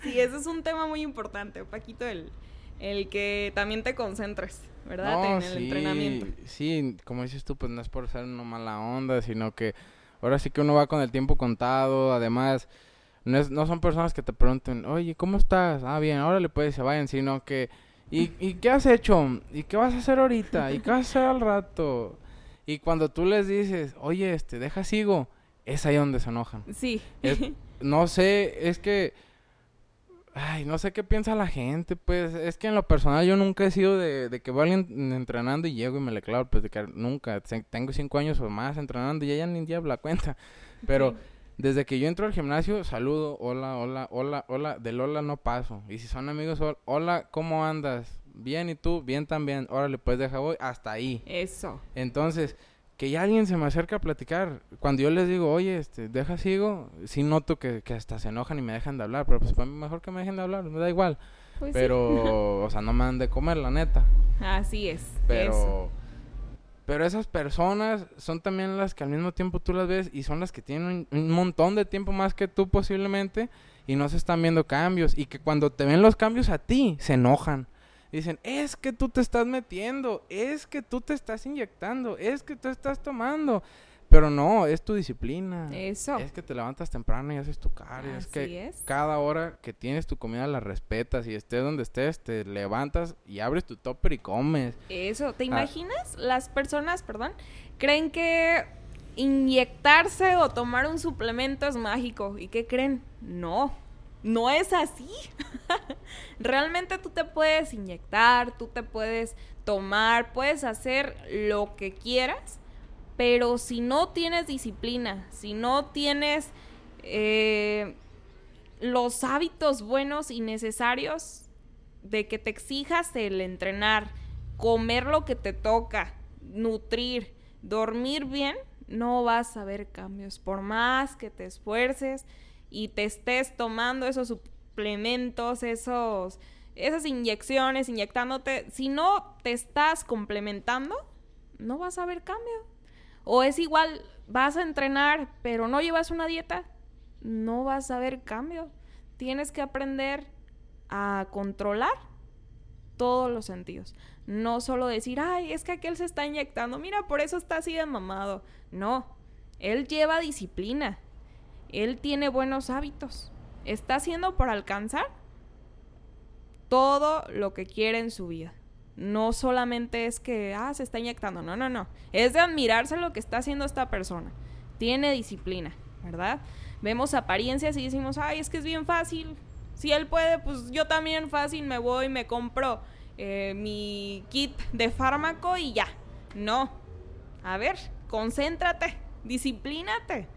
Sí, eso es un tema muy importante, Paquito, el, el que también te concentres, ¿verdad? No, en el sí, entrenamiento. Sí, como dices tú, pues no es por ser una mala onda, sino que ahora sí que uno va con el tiempo contado, además no, es, no son personas que te pregunten, oye, ¿cómo estás? Ah, bien, ahora le puedes se vayan, sino que, ¿y, ¿y qué has hecho? ¿Y qué vas a hacer ahorita? ¿Y qué vas a hacer al rato? Y cuando tú les dices, oye, este, deja sigo, es ahí donde se enojan. Sí. Es- no sé, es que. Ay, no sé qué piensa la gente, pues. Es que en lo personal yo nunca he sido de, de que voy entrenando y llego y me le clavo al platicar. Nunca. Tengo cinco años o más entrenando y ella ni lleva la cuenta. Pero Sí. desde que yo entro al gimnasio, saludo, hola, hola, hola, hola. Del hola no paso. Y si son amigos, hol- hola, ¿cómo andas? Bien, ¿y tú? Bien también. Órale, pues deja voy. Hasta ahí. Eso. Entonces, que ya alguien se me acerca a platicar. Cuando yo les digo, oye, este, deja sigo, sí noto que, que hasta se enojan y me dejan de hablar. Pero pues para mí mejor que me dejen de hablar, me da igual. Pues sí. pero, o sea, no me han de comer, la neta. Así es. Pero, Eso. pero esas personas son también las que al mismo tiempo tú las ves y son las que tienen un, un montón de tiempo más que tú posiblemente y no se están viendo cambios. Y que cuando te ven los cambios a ti, se enojan. Dicen, es que tú te estás metiendo, es que tú te estás inyectando, es que tú estás tomando. Pero no, es tu disciplina. Eso. Es que te levantas temprano y haces tu cardio. es Así que es. cada hora que tienes tu comida la respetas y estés donde estés, te levantas y abres tu topper y comes. Eso, ¿te Ah. imaginas? Las personas, perdón, creen que inyectarse o tomar un suplemento es mágico. ¿Y qué creen? No, no es así. Realmente tú te puedes inyectar, tú te puedes tomar, puedes hacer lo que quieras, pero si no tienes disciplina, si no tienes eh, los hábitos buenos y necesarios de que te exijas el entrenar, comer lo que te toca, nutrir, dormir bien, no vas a ver cambios. Por más que te esfuerces y te estés tomando esos suplementos, esos, esas inyecciones, inyectándote, si no te estás complementando, no vas a ver cambio. O es igual, vas a entrenar, pero no llevas una dieta, no vas a ver cambio. Tienes que aprender a controlar todos los sentidos. No solo decir, ay, es que aquel se está inyectando, mira, por eso está así de mamado. No, él lleva disciplina, él tiene buenos hábitos, está haciendo por alcanzar todo lo que quiere en su vida. No solamente es que, ah, se está inyectando, no, no, no. Es de admirarse lo que está haciendo esta persona. Tiene disciplina, ¿verdad? Vemos apariencias y decimos, ay, es que es bien fácil. Si él puede, pues yo también fácil me voy, me compro eh, mi kit de fármaco y ya. No. A ver, concéntrate, disciplínate.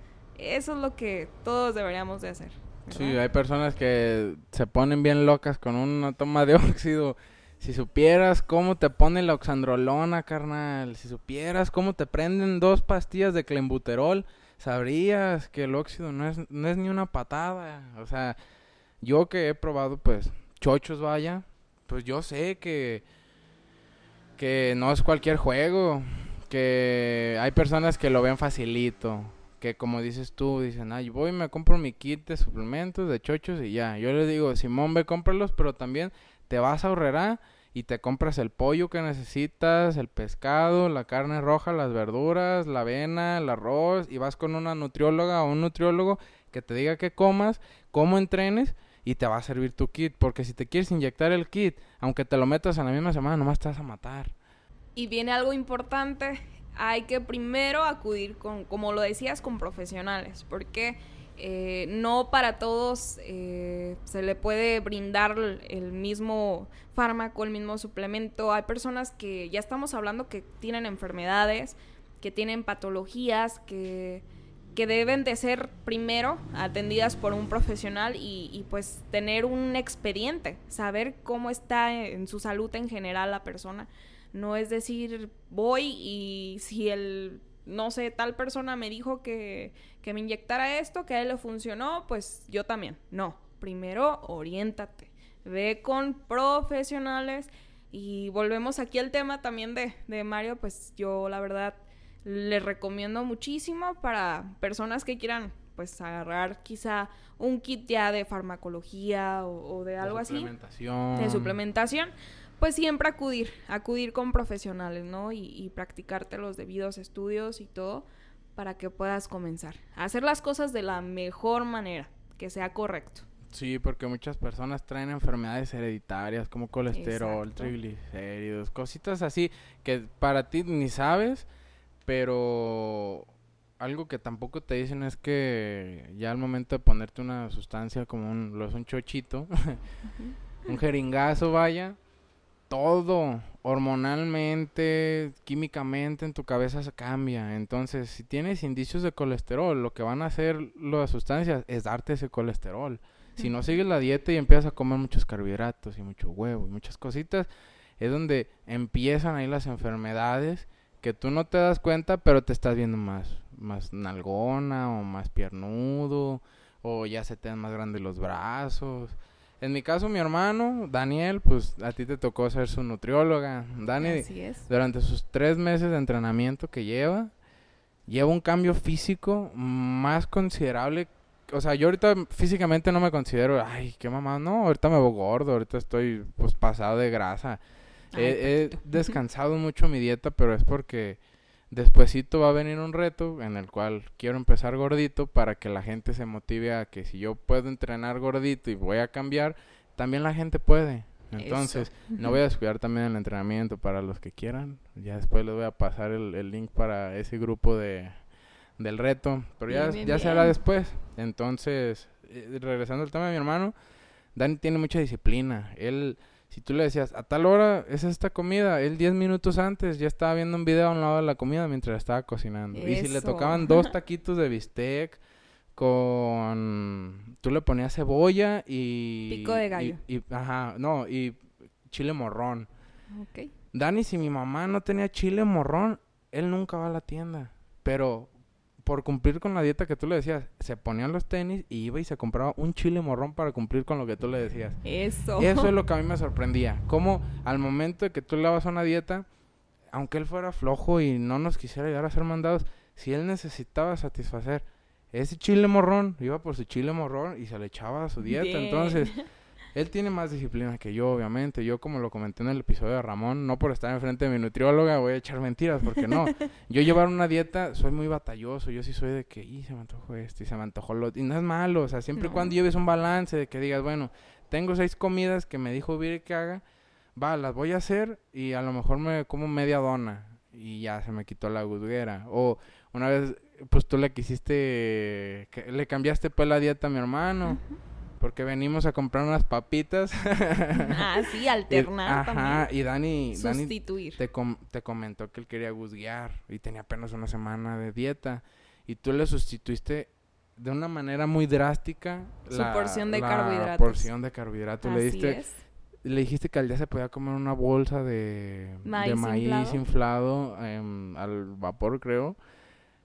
Eso es lo que todos deberíamos de hacer. Sí, ¿verdad? hay personas que se ponen bien locas con una toma de óxido. Si supieras cómo te pone la oxandrolona, carnal. Si supieras cómo te prenden dos pastillas de clenbuterol, sabrías que el óxido no es, no es ni una patada. O sea, yo que he probado, pues, chochos, vaya, pues yo sé que, que no es cualquier juego. Que hay personas que lo ven facilito. Que como dices tú, dicen, ay, voy me compro mi kit de suplementos, de chochos y ya. Yo les digo, Simón, ve, cómpralos, pero también te vas a ahorrar y te compras el pollo que necesitas, el pescado, la carne roja, las verduras, la avena, el arroz y vas con una nutrióloga o un nutriólogo que te diga que comas, cómo entrenes y te va a servir tu kit, porque si te quieres inyectar el kit, aunque te lo metas en la misma semana, nomás te vas a matar. Y viene algo importante, hay que primero acudir con, como lo decías, con profesionales, porque eh, no para todos eh, se le puede brindar el mismo fármaco, el mismo suplemento. Hay personas que ya estamos hablando que tienen enfermedades, que tienen patologías, que, que deben de ser primero atendidas por un profesional y, y, pues tener un expediente, saber cómo está en su salud en general la persona. No es decir, voy y si el, no sé, tal persona me dijo que, que me inyectara esto, que a él le funcionó, pues yo también. No, primero oriéntate, ve con profesionales y volvemos aquí al tema también de, de Mario, pues yo la verdad le recomiendo muchísimo para personas que quieran pues agarrar quizá un kit ya de farmacología o, o de algo de así suplementación. de suplementación pues siempre acudir, acudir con profesionales, ¿no? Y, y, practicarte los debidos estudios y todo para que puedas comenzar a hacer las cosas de la mejor manera, que sea correcto. Sí, porque muchas personas traen enfermedades hereditarias como colesterol, Exacto. triglicéridos, cositas así que para ti ni sabes, pero algo que tampoco te dicen es que ya al momento de ponerte una sustancia como un, lo es un chochito, un jeringazo, vaya, todo hormonalmente, químicamente en tu cabeza se cambia. Entonces, si tienes indicios de colesterol, lo que van a hacer las sustancias es darte ese colesterol. Si no sigues la dieta y empiezas a comer muchos carbohidratos y mucho huevo y muchas cositas, es donde empiezan ahí las enfermedades que tú no te das cuenta, pero te estás viendo más, más nalgona o más piernudo o ya se te dan más grandes los brazos. En mi caso, mi hermano, Daniel, pues a ti te tocó ser su nutrióloga. Dani, Así es. durante sus tres meses de entrenamiento que lleva, lleva un cambio físico más considerable. O sea, yo ahorita físicamente no me considero, ay, qué mamá, no, ahorita me veo gordo, ahorita estoy pues pasado de grasa. Ay, he, descansado mucho mi dieta, pero es porque Despuésito va a venir un reto en el cual quiero empezar gordito para que la gente se motive a que si yo puedo entrenar gordito y voy a cambiar, también la gente puede. Entonces, no voy a descuidar también el entrenamiento para los que quieran. Ya después les voy a pasar el, link para ese grupo de, del reto. Pero ya, ya se hará después. Entonces, eh, regresando al tema de mi hermano, Dani tiene mucha disciplina. Él si tú le decías, a tal hora es esta comida, él 10 minutos antes ya estaba viendo un video a un lado de la comida mientras estaba cocinando. Y si le tocaban dos taquitos de bistec con... Tú le ponías cebolla y... Pico de gallo. Y, ajá, no, y chile morrón. Ok. Dani, si mi mamá no tenía chile morrón, él nunca va a la tienda. Pero por cumplir con la dieta que tú le decías, se ponían los tenis y iba y se compraba un chile morrón para cumplir con lo que tú le decías. Eso. Eso es lo que a mí me sorprendía. Cómo al momento de que tú le dabas una dieta, aunque él fuera flojo y no nos quisiera llegar a ser mandados, si él necesitaba satisfacer ese chile morrón, iba por su chile morrón y se le echaba a su dieta. Entonces, Él tiene más disciplina que yo, obviamente. Yo, como lo comenté en el episodio de Ramón, no por estar enfrente de mi nutrióloga voy a echar mentiras, porque no. yo llevar una dieta, soy muy batalloso. Yo sí soy de que, y se me antojó esto, y se me antojó lo Y no es malo, o sea, siempre y cuando lleves un balance de que digas, bueno, tengo seis comidas que me dijo Viri que haga, va, las voy a hacer y a lo mejor me como media dona y ya se me quitó la gudguera. O una vez, pues tú le quisiste, que, le cambiaste pues la dieta a mi hermano. Porque venimos a comprar unas papitas. ah, sí, alternar Ajá, y Dani, Sustituir. te, te comentó que él quería guzguear y tenía apenas una semana de dieta. Y tú le sustituiste de una manera muy drástica su la, porción de carbohidratos. porción de carbohidratos. le diste, le dijiste que al día se podía comer una bolsa de maíz, inflado, em, al vapor, creo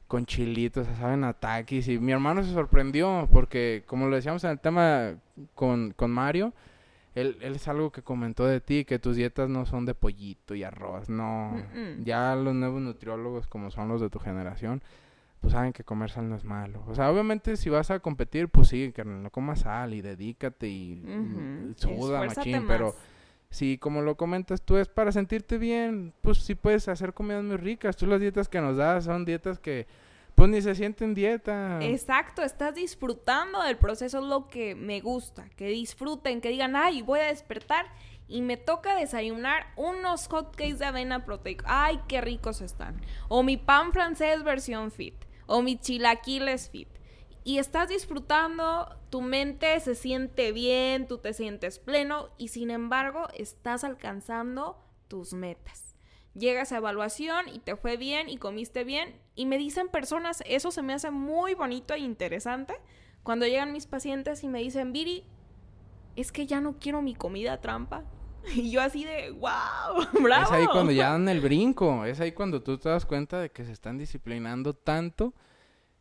con chilitos, saben, ataques. Y mi hermano se sorprendió porque, como lo decíamos en el tema con, con Mario, él, él, es algo que comentó de ti, que tus dietas no son de pollito y arroz, no. Ya los nuevos nutriólogos, como son los de tu generación, pues saben que comer sal no es malo. O sea, obviamente si vas a competir, pues sí, que no comas sal y dedícate y suda, machín, pero si como lo comentas tú es para sentirte bien, pues sí puedes hacer comidas muy ricas. Tú las dietas que nos das son dietas que pues ni se sienten dieta. Exacto, estás disfrutando del proceso, es lo que me gusta, que disfruten, que digan, ay, voy a despertar y me toca desayunar unos hotcakes de avena proteica. Ay, qué ricos están. O mi pan francés versión fit. O mi chilaquiles fit y estás disfrutando, tu mente se siente bien, tú te sientes pleno y sin embargo estás alcanzando tus metas. Llegas a evaluación y te fue bien y comiste bien y me dicen personas, eso se me hace muy bonito e interesante, cuando llegan mis pacientes y me dicen, Viri, es que ya no quiero mi comida trampa. Y yo así de, wow, bravo. Es ahí cuando ya dan el brinco, es ahí cuando tú te das cuenta de que se están disciplinando tanto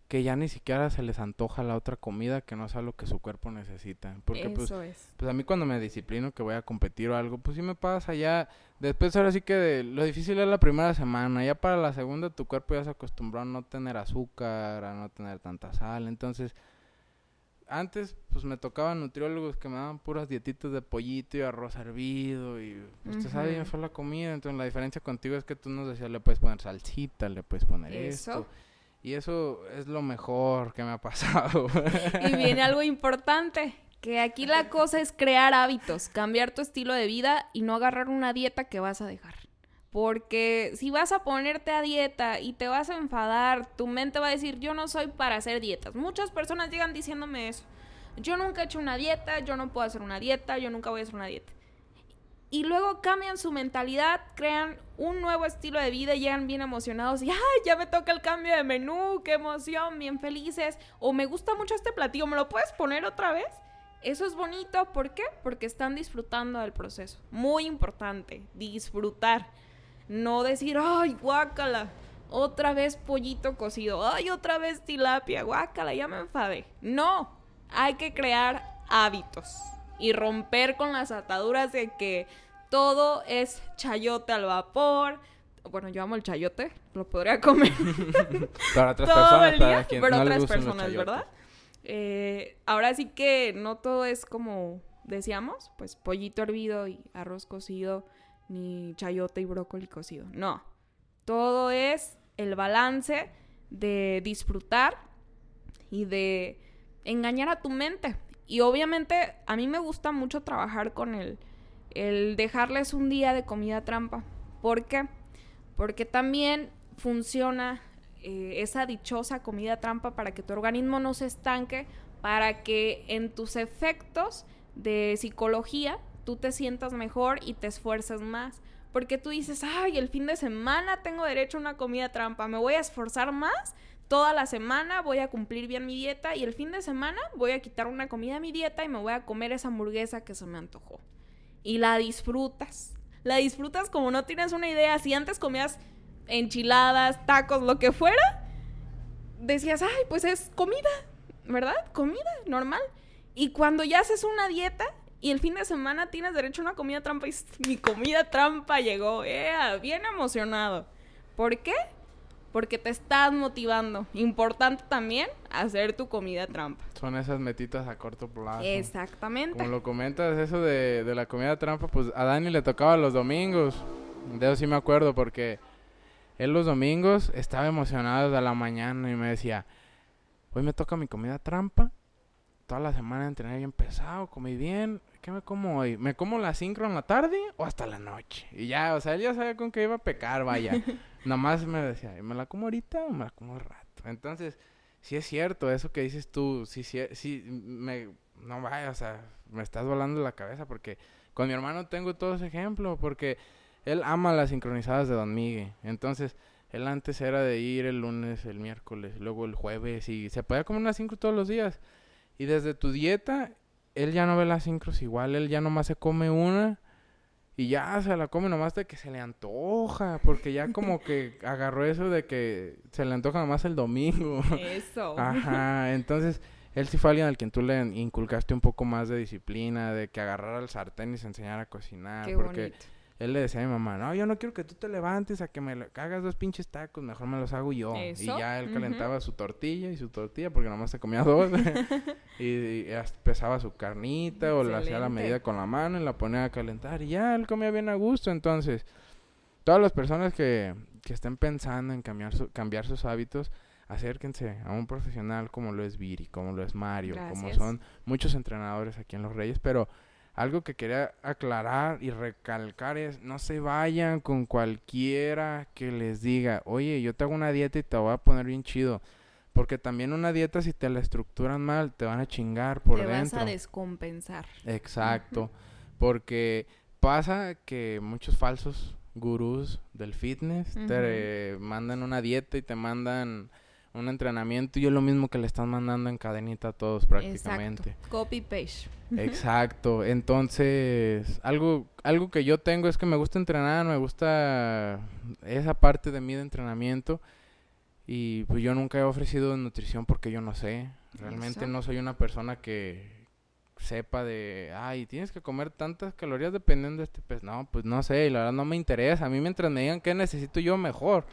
que ya ni siquiera se les antoja la otra comida que no sea lo que su cuerpo necesita. Porque pues, pues a mí cuando me disciplino que voy a competir o algo, pues sí me pasa ya. Después ahora sí que lo difícil es la primera semana, ya para la segunda tu cuerpo ya se acostumbró a no tener azúcar, a no tener tanta sal, entonces antes pues me tocaban nutriólogos que me daban puras dietitas de pollito y arroz hervido y usted sabe bien fue la comida, entonces la diferencia contigo es que tú nos decías le puedes poner salsita, le puedes poner esto y eso es lo mejor que me ha pasado. Y viene algo importante, que aquí la cosa es crear hábitos, cambiar tu estilo de vida y no agarrar una dieta que vas a dejar. Porque si vas a ponerte a dieta y te vas a enfadar, tu mente va a decir, yo no soy para hacer dietas. Muchas personas llegan diciéndome eso. Yo nunca he hecho una dieta, yo no puedo hacer una dieta, yo nunca voy a hacer una dieta y luego cambian su mentalidad, crean un nuevo estilo de vida llegan bien emocionados y ¡ay! Ya me toca el cambio de menú, qué emoción, bien felices. O me gusta mucho este platillo, ¿me lo puedes poner otra vez? Eso es bonito, ¿por qué? Porque están disfrutando del proceso. Muy importante, disfrutar. No decir, ¡ay, guácala! Otra vez pollito cocido, ¡ay, otra vez tilapia! ¡Guácala! Ya me enfadé. No, hay que crear hábitos y romper con las ataduras de que todo es chayote al vapor. Bueno, yo amo el chayote, lo podría comer. para otras personas, para pero otras personas, ¿verdad? Eh, ahora sí que no todo es como decíamos, pues pollito hervido y arroz cocido, ni chayote y brócoli cocido. No, todo es el balance de disfrutar y de engañar a tu mente. Y obviamente a mí me gusta mucho trabajar con el, el dejarles un día de comida trampa. ¿Por qué? Porque también funciona eh, esa dichosa comida trampa para que tu organismo no se estanque, para que en tus efectos de psicología tú te sientas mejor y te esfuerces más. Porque tú dices, ay, el fin de semana tengo derecho a una comida trampa, me voy a esforzar más toda la semana voy a cumplir bien mi dieta y el fin de semana voy a quitar una comida a mi dieta y me voy a comer esa hamburguesa que se me antojó. Y la disfrutas. La disfrutas como no tienes una idea. Si antes comías enchiladas, tacos, lo que fuera, decías, ay, pues es comida, ¿verdad? Comida, normal. Y cuando ya haces una dieta y el fin de semana tienes derecho a una comida trampa y mi comida trampa llegó, eh, bien emocionado. ¿Por qué? Porque te estás motivando. Importante también hacer tu comida trampa. Son esas metitas a corto plazo. Exactamente. Como lo comentas, eso de, de la comida trampa, pues a Dani le tocaba los domingos. De eso sí me acuerdo porque él los domingos estaba emocionado de la mañana y me decía, hoy me toca mi comida trampa. Toda la semana entrené bien pesado, comí bien. ¿Qué me como hoy? ¿Me como la sincro en la tarde o hasta la noche? Y ya, o sea, él ya sabía con qué iba a pecar, vaya. Nomás me decía, ¿me la como ahorita o me la como al rato? Entonces, sí es cierto, eso que dices tú, sí, sí, sí, me, no vaya, o sea, me estás volando la cabeza porque con mi hermano tengo todo ese ejemplo, porque él ama las sincronizadas de Don Miguel. Entonces, él antes era de ir el lunes, el miércoles, luego el jueves y se podía comer una sincro todos los días. Y desde tu dieta, él ya no ve las sincros igual, él ya nomás se come una y ya se la come nomás de que se le antoja, porque ya como que agarró eso de que se le antoja nomás el domingo. Eso. Ajá, entonces él sí fue alguien al quien tú le inculcaste un poco más de disciplina, de que agarrara el sartén y se enseñara a cocinar, Qué porque bonito. Él le decía a mi mamá, no, yo no quiero que tú te levantes a que me lo- hagas dos pinches tacos, mejor me los hago yo. Y ya él calentaba su tortilla y su tortilla, porque nomás se comía dos. y, y pesaba su carnita o la hacía a la medida con la mano y la ponía a calentar. Y ya él comía bien a gusto. Entonces, todas las personas que, que estén pensando en cambiar, su- cambiar sus hábitos, acérquense a un profesional como lo es Viri, como lo es Mario, como son muchos entrenadores aquí en Los Reyes, pero algo que quería aclarar y recalcar es no se vayan con cualquiera que les diga, oye, yo te hago una dieta y te voy a poner bien chido. Porque también una dieta, si te la estructuran mal, te van a chingar por Te dentro. vas a descompensar. Exacto. Porque pasa que muchos falsos gurús del fitness te mandan una dieta y te mandan un entrenamiento y es lo mismo que le están mandando en cadenita a todos prácticamente. Exacto. Copy paste. Exacto. Entonces, algo, algo que yo tengo es que me gusta entrenar, me gusta esa parte de mí de entrenamiento. Y pues yo nunca he ofrecido nutrición porque yo no sé. Realmente Eso. no soy una persona que sepa de, ay, tienes que comer tantas calorías dependiendo de este pez. No, pues no sé, y la verdad no me interesa. A mí mientras me digan qué necesito yo, mejor.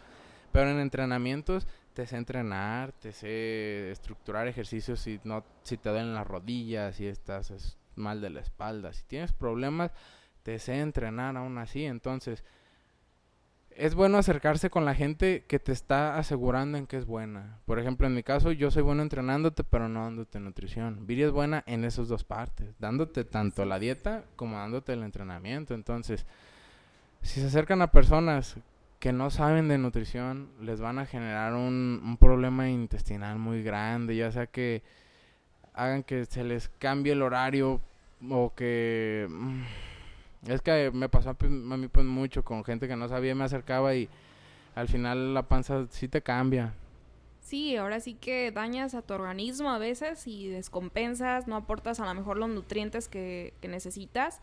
Pero en entrenamientos te sé entrenar, te sé estructurar ejercicios si no si te duelen las rodillas, si estás es- mal de la espalda, si tienes problemas, te sé entrenar aún así, entonces es bueno acercarse con la gente que te está asegurando en que es buena. Por ejemplo, en mi caso, yo soy bueno entrenándote, pero no dándote nutrición. Viri es buena en esas dos partes, dándote tanto la dieta como dándote el entrenamiento. Entonces, si se acercan a personas que no saben de nutrición, les van a generar un, un problema intestinal muy grande, ya sea que hagan que se les cambie el horario o que... mm, es que me pasó a, mí pues mucho con gente que no sabía, me acercaba y al final la panza sí te cambia. Sí, ahora sí que dañas a tu organismo a veces y descompensas, no aportas a lo mejor los nutrientes que, que necesitas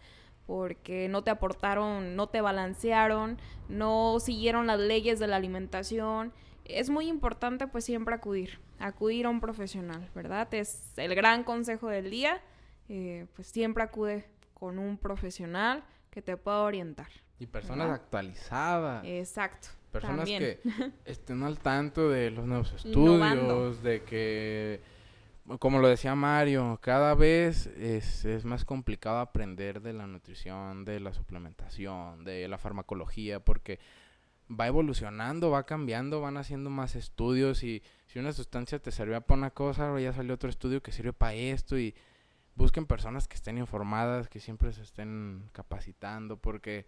porque no te aportaron, no te balancearon, no siguieron las leyes de la alimentación. Es muy importante pues siempre acudir, acudir a un profesional, ¿verdad? Es el gran consejo del día, eh, pues siempre acude con un profesional que te pueda orientar. Y personas ¿Verdad? actualizadas. Exacto. Personas también. que estén al tanto de los nuevos Innovando. estudios, de que, como lo decía Mario, cada vez es, es más complicado aprender de la nutrición, de la suplementación, de la farmacología, porque va evolucionando, va cambiando, van haciendo más estudios y si una sustancia te servía para una cosa, ahora ya salió otro estudio que sirve para esto y busquen personas que estén informadas, que siempre se estén capacitando, porque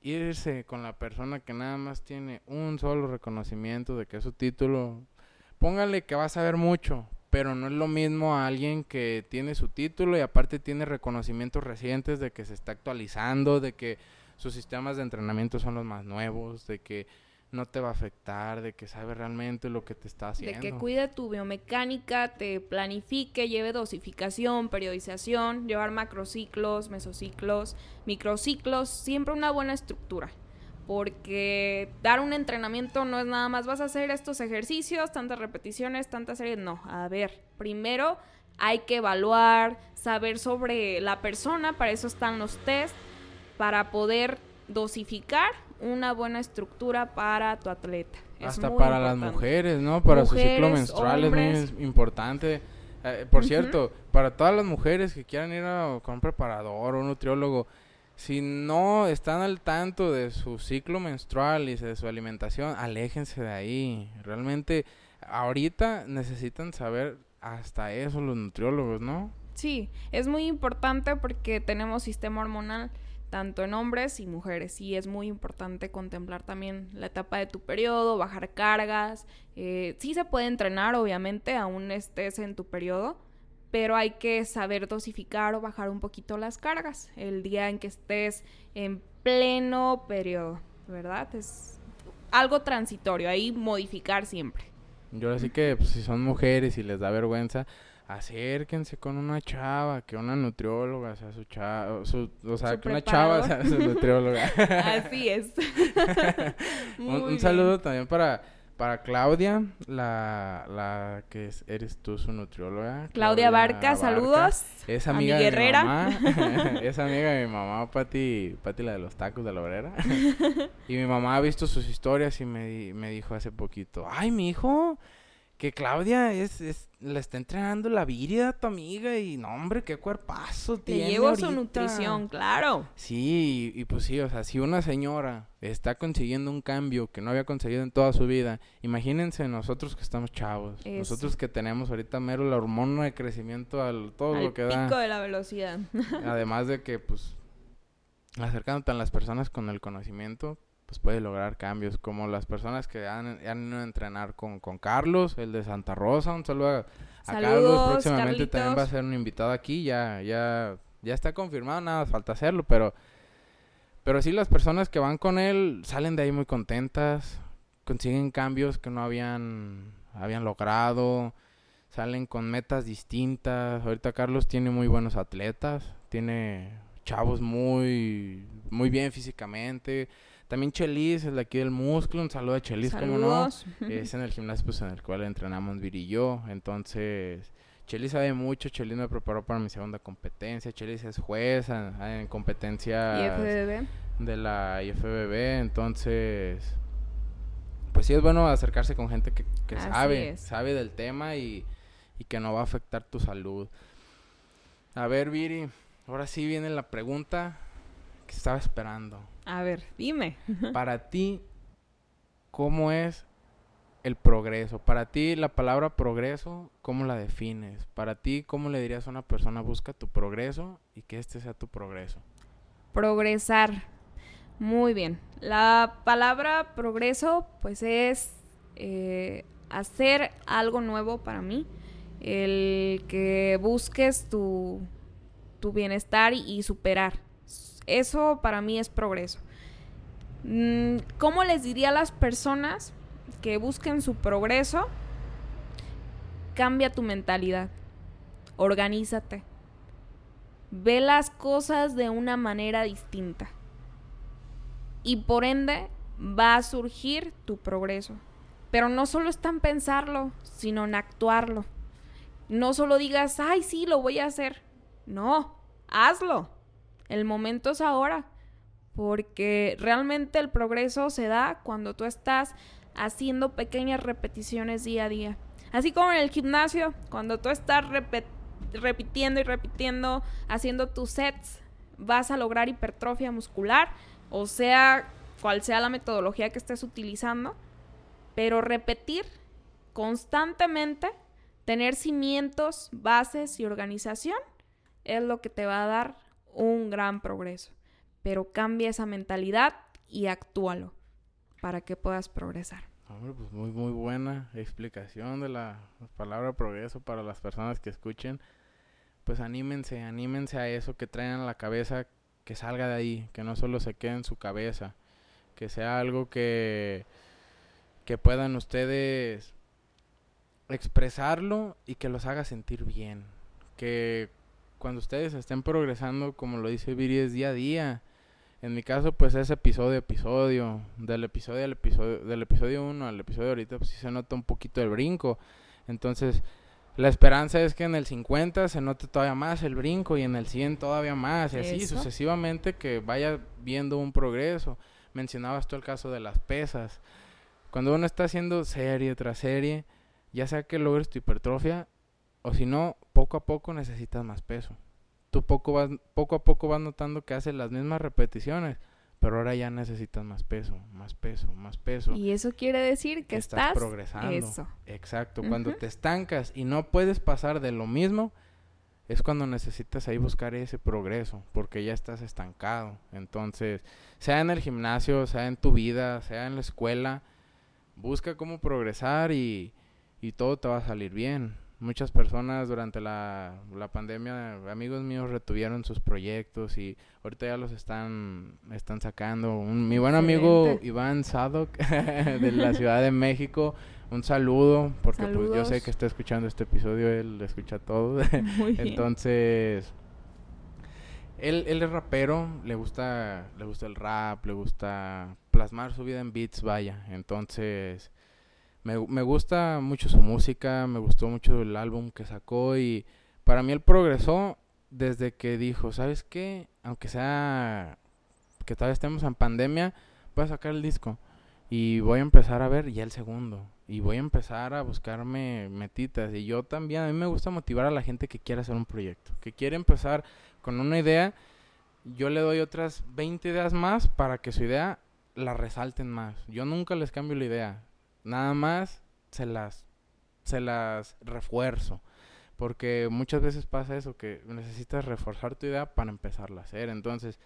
irse con la persona que nada más tiene un solo reconocimiento de que es su título, póngale que va a saber mucho, pero no es lo mismo a alguien que tiene su título y aparte tiene reconocimientos recientes de que se está actualizando, de que sus sistemas de entrenamiento son los más nuevos, de que no te va a afectar, de que sabe realmente lo que te está haciendo. De que cuide tu biomecánica, te planifique, lleve dosificación, periodización, llevar macrociclos, mesociclos, microciclos, siempre una buena estructura. Porque dar un entrenamiento no es nada más vas a hacer estos ejercicios, tantas repeticiones, tantas series. No, a ver, primero hay que evaluar, saber sobre la persona, para eso están los test, para poder dosificar una buena estructura para tu atleta. Hasta para las mujeres, ¿no? Para su ciclo menstrual es muy importante. Eh, por cierto, para todas las mujeres que quieran ir a, con un preparador o un nutriólogo, si no están al tanto de su ciclo menstrual y de su alimentación, aléjense de ahí. Realmente, ahorita necesitan saber hasta eso los nutriólogos, ¿no? Sí, es muy importante porque tenemos sistema hormonal tanto en hombres y mujeres. Y es muy importante contemplar también la etapa de tu periodo, bajar cargas. Eh, sí se puede entrenar, obviamente, aún estés en tu periodo, pero hay que saber dosificar o bajar un poquito las cargas el día en que estés en pleno periodo, ¿verdad? Es algo transitorio, ahí modificar siempre. Yo así que pues, si son mujeres y les da vergüenza, acérquense con una chava, que una nutrióloga sea su chava, o sea, que una chava sea su nutrióloga. Así es. un, saludo también para, para Claudia, la, la que eres tú su nutrióloga. Claudia, Barca, saludos. Es amiga de mi mamá. es amiga de mi mamá, Pati, Pati la de los tacos de la obrera. y mi mamá ha visto sus historias y me, me dijo hace poquito, ay, mi hijo que Claudia es, es la está entrenando la vida tu amiga y no hombre qué cuerpazo Te llevo su nutrición claro. Sí y, pues sí o sea si una señora está consiguiendo un cambio que no había conseguido en toda su vida imagínense nosotros que estamos chavos nosotros que tenemos ahorita mero la hormona de crecimiento al todo lo que da. pico de la velocidad. Además de que pues acercándote a las personas con el conocimiento pues puede lograr cambios, como las personas que han, ido a entrenar con, con, Carlos, el de Santa Rosa, un saludo a, Carlos, próximamente también va a ser un invitado aquí, ya, ya, ya está confirmado, nada, falta hacerlo, pero, pero sí las personas que van con él salen de ahí muy contentas, consiguen cambios que no habían, habían logrado, salen con metas distintas, ahorita Carlos tiene muy buenos atletas, tiene chavos muy, muy bien físicamente, también Chelis, el de aquí del músculo, un saludo a Chelis, como no. Es en el gimnasio pues, en el cual entrenamos Viri y yo. Entonces, Chelis sabe mucho, Chelis me preparó para mi segunda competencia. Chelis es jueza en competencia de la IFBB. Entonces, pues sí es bueno acercarse con gente que, que sabe, sabe del tema y, y que no va a afectar tu salud. A ver, Viri, ahora sí viene la pregunta que estaba esperando. A ver, dime. Para ti, ¿cómo es el progreso? Para ti, la palabra progreso, ¿cómo la defines? Para ti, ¿cómo le dirías a una persona busca tu progreso y que este sea tu progreso? Progresar. Muy bien. La palabra progreso, pues es eh, hacer algo nuevo para mí. El que busques tu, tu bienestar y superar eso para mí es progreso. Mm, ¿Cómo les diría a las personas que busquen su progreso? Cambia tu mentalidad. Organízate. Ve las cosas de una manera distinta. Y por ende va a surgir tu progreso. Pero no solo está en pensarlo, sino en actuarlo. No solo digas, ay, sí, lo voy a hacer. No, hazlo. El momento es ahora, porque realmente el progreso se da cuando tú estás haciendo pequeñas repeticiones día a día. Así como en el gimnasio, cuando tú estás repitiendo y repitiendo, haciendo tus sets, vas a lograr hipertrofia muscular, o sea, cual sea la metodología que estés utilizando, pero repetir constantemente, tener cimientos, bases y organización es lo que te va a dar un gran progreso. Pero cambia esa mentalidad y actúalo para que puedas progresar. Hombre, pues muy, muy buena explicación de la palabra progreso para las personas que escuchen. Pues anímense, anímense a eso que traen a la cabeza, que salga de ahí, que no solo se quede en su cabeza, que sea algo que, que puedan ustedes expresarlo y que los haga sentir bien. Que cuando ustedes estén progresando, como lo dice Viri, es día a día. En mi caso, pues es episodio a episodio. Del episodio al episodio, del episodio 1 al episodio ahorita, pues sí se nota un poquito el brinco. Entonces, la esperanza es que en el 50 se note todavía más el brinco y en el 100 todavía más. Y así sucesivamente que vaya viendo un progreso. Mencionabas tú el caso de las pesas. Cuando uno está haciendo serie tras serie, ya sea que logres tu hipertrofia o si no, poco a poco necesitas más peso. Tú poco, vas, poco a poco vas notando que haces las mismas repeticiones, pero ahora ya necesitas más peso, más peso, más peso. Y eso quiere decir que, estás, progresando. Eso. Exacto. Cuando te estancas y no puedes pasar de lo mismo, es cuando necesitas ahí buscar ese progreso, porque ya estás estancado. Entonces, sea en el gimnasio, sea en tu vida, sea en la escuela, busca cómo progresar y, y todo te va a salir bien muchas personas durante la, la, pandemia, amigos míos retuvieron sus proyectos y ahorita ya los están, están sacando. mi buen amigo Iván Sadok de la Ciudad de México, un saludo, porque pues yo sé que está escuchando este episodio, él escucha todo. Entonces, él, él es rapero, le gusta, le gusta el rap, le gusta plasmar su vida en beats, vaya. Entonces me, gusta mucho su música, me gustó mucho el álbum que sacó y para mí él progresó desde que dijo, ¿sabes qué? Aunque sea que todavía estemos en pandemia, voy a sacar el disco y voy a empezar a ver ya el segundo y voy a empezar a buscarme metitas y yo también a mí me gusta motivar a la gente que quiere hacer un proyecto, que quiere empezar con una idea, yo le doy otras 20 ideas más para que su idea la resalten más. Yo nunca les cambio la idea. Nada más se las, se las refuerzo. Porque muchas veces pasa eso, que necesitas reforzar tu idea para empezarla a hacer. Entonces,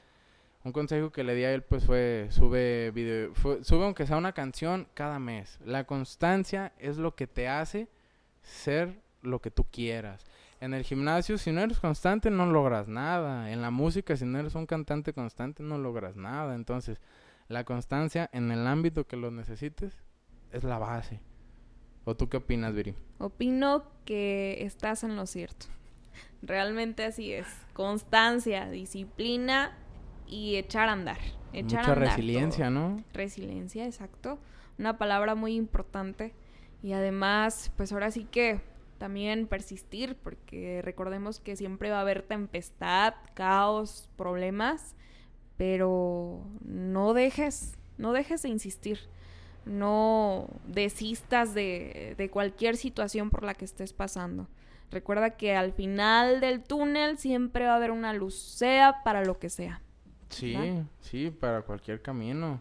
un consejo que le di a él pues fue sube video, sube aunque sea una canción cada mes. La constancia es lo que te hace ser lo que tú quieras. En el gimnasio, si no eres constante, no logras nada. En la música, si no eres un cantante constante, no logras nada. Entonces, la constancia en el ámbito que lo necesites es la base. ¿O tú qué opinas, Viri? Opino que estás en lo cierto. Realmente así es. Constancia, disciplina y echar a andar. Echar Mucha resiliencia, ¿no? Resiliencia, exacto. Una palabra muy importante. Y además, pues ahora sí que también persistir, porque recordemos que siempre va a haber tempestad, caos, problemas, pero no dejes, no dejes de insistir no desistas de, cualquier situación por la que estés pasando. Recuerda que al final del túnel siempre va a haber una luz, sea para lo que sea. Sí, sí, para cualquier camino.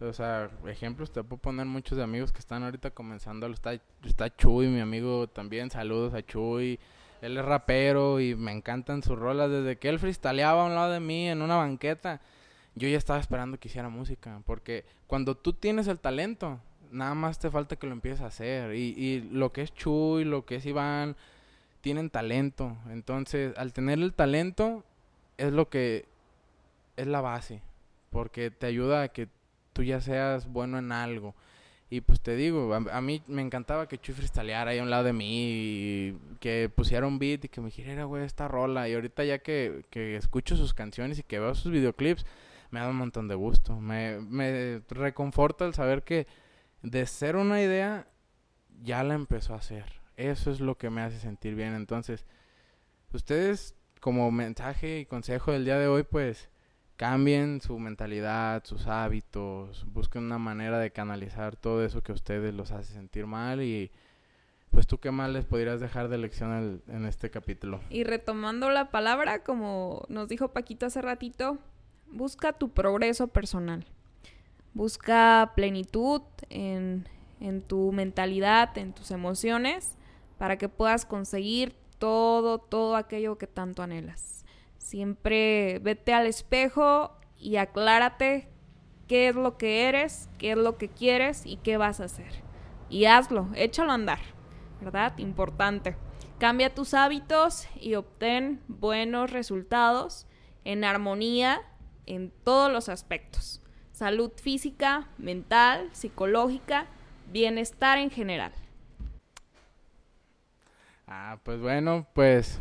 O sea, ejemplos te puedo poner muchos de amigos que están ahorita comenzando. Está, está Chuy, mi amigo también. Saludos a Chuy. Él es rapero y me encantan sus rolas. Desde que él freestyleaba a un lado de mí en una banqueta, yo ya estaba esperando que hiciera música, porque cuando tú tienes el talento, nada más te falta que lo empieces a hacer. Y, y lo que es Chuy, lo que es Iván, tienen talento. Entonces, al tener el talento, es lo que es la base, porque te ayuda a que tú ya seas bueno en algo. Y pues te digo, a, mí me encantaba que Chuy freestyleara ahí a un lado de mí y que pusiera un beat y que me dijera, güey, esta rola. Y ahorita ya que, que escucho sus canciones y que veo sus videoclips, me da un montón de gusto. Me, me reconforta el saber que de ser una idea, ya la empezó a hacer. Eso es lo que me hace sentir bien. Entonces, ustedes como mensaje y consejo del día de hoy, pues cambien su mentalidad, sus hábitos, busquen una manera de canalizar todo eso que a ustedes los hace sentir mal y pues tú qué más les podrías dejar de lección en este capítulo. Y retomando la palabra, como nos dijo Paquito hace ratito, busca tu progreso personal. Busca plenitud en, en tu mentalidad, en tus emociones, para que puedas conseguir todo, todo aquello que tanto anhelas. Siempre vete al espejo y aclárate qué es lo que eres, qué es lo que quieres y qué vas a hacer. Y hazlo, échalo a andar, ¿verdad? Importante. Cambia tus hábitos y obtén buenos resultados en armonía en todos los aspectos. Salud física, mental, psicológica, bienestar en general. Ah, pues bueno, pues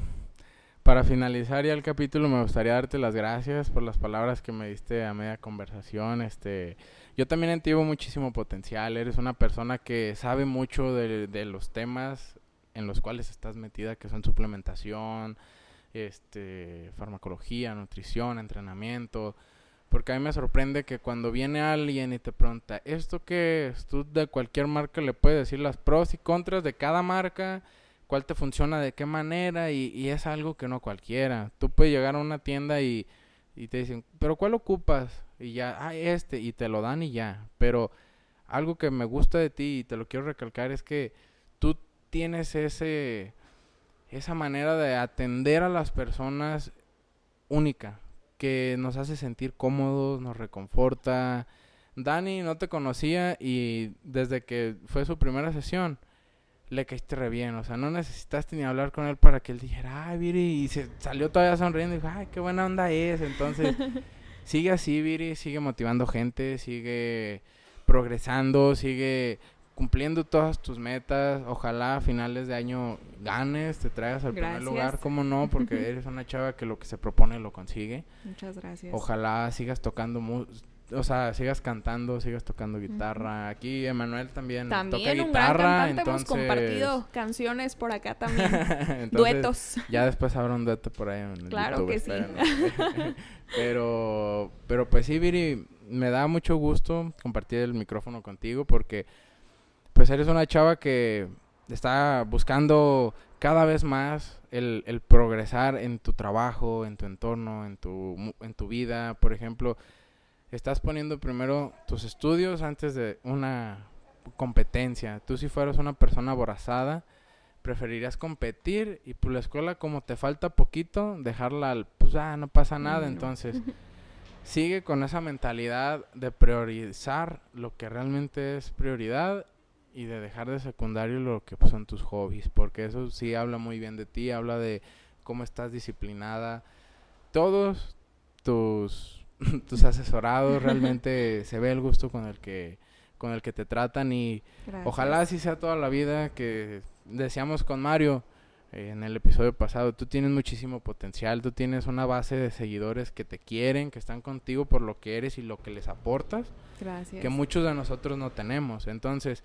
para finalizar ya el capítulo me gustaría darte las gracias por las palabras que me diste a media conversación. Este, yo también entiendo muchísimo potencial. Eres una persona que sabe mucho de, de, los temas en los cuales estás metida, que son suplementación, este, farmacología, nutrición, entrenamiento. Porque a mí me sorprende que cuando viene alguien y te pregunta, ¿esto qué es? Tú de cualquier marca le puedes decir las pros y contras de cada marca cuál te funciona de qué manera y, es algo que no cualquiera. Tú puedes llegar a una tienda y, te dicen, pero ¿cuál ocupas? Y ya, ah, este, y te lo dan y ya. Pero algo que me gusta de ti y te lo quiero recalcar es que tú tienes ese, esa manera de atender a las personas única, que nos hace sentir cómodos, nos reconforta. Dani no te conocía y desde que fue su primera sesión, le caíste re bien. O sea, no necesitaste ni hablar con él para que él dijera, ay, Viri, y se salió todavía sonriendo y dijo, ay, qué buena onda es. Entonces, sigue así, Viri, sigue motivando gente, sigue progresando, sigue cumpliendo todas tus metas. Ojalá a finales de año ganes, te traigas al primer lugar, ¿cómo no? Porque eres una chava que lo que se propone lo consigue. Muchas gracias. Ojalá sigas tocando o sea, sigas cantando, sigas tocando guitarra. Aquí Emanuel también, también toca un guitarra, gran cantante, hemos compartido canciones por acá también. Duetos. Ya después habrá un dueto por ahí en Claro que sí. pero pero pues sí, Viri, me da mucho gusto compartir el micrófono contigo porque pues eres una chava que está buscando cada vez más el, el progresar en tu trabajo, en tu entorno, en tu, en tu vida. Por ejemplo, estás poniendo primero tus estudios antes de una competencia. Tú si fueras una persona aborazada, preferirías competir y pues la escuela como te falta poquito, dejarla al, pues ah, no pasa nada, entonces sigue con esa mentalidad de priorizar lo que realmente es prioridad y de dejar de secundario lo que pues, son tus hobbies, porque eso sí habla muy bien de ti, habla de cómo estás disciplinada. Todos tus tus asesorados, realmente se ve el gusto con el que con el que te tratan y ojalá así sea toda la vida que decíamos con Mario eh, en el episodio pasado, tú tienes muchísimo potencial, tú tienes una base de seguidores que te quieren, que están contigo por lo que eres y lo que les aportas, Gracias. que muchos de nosotros no tenemos. Entonces,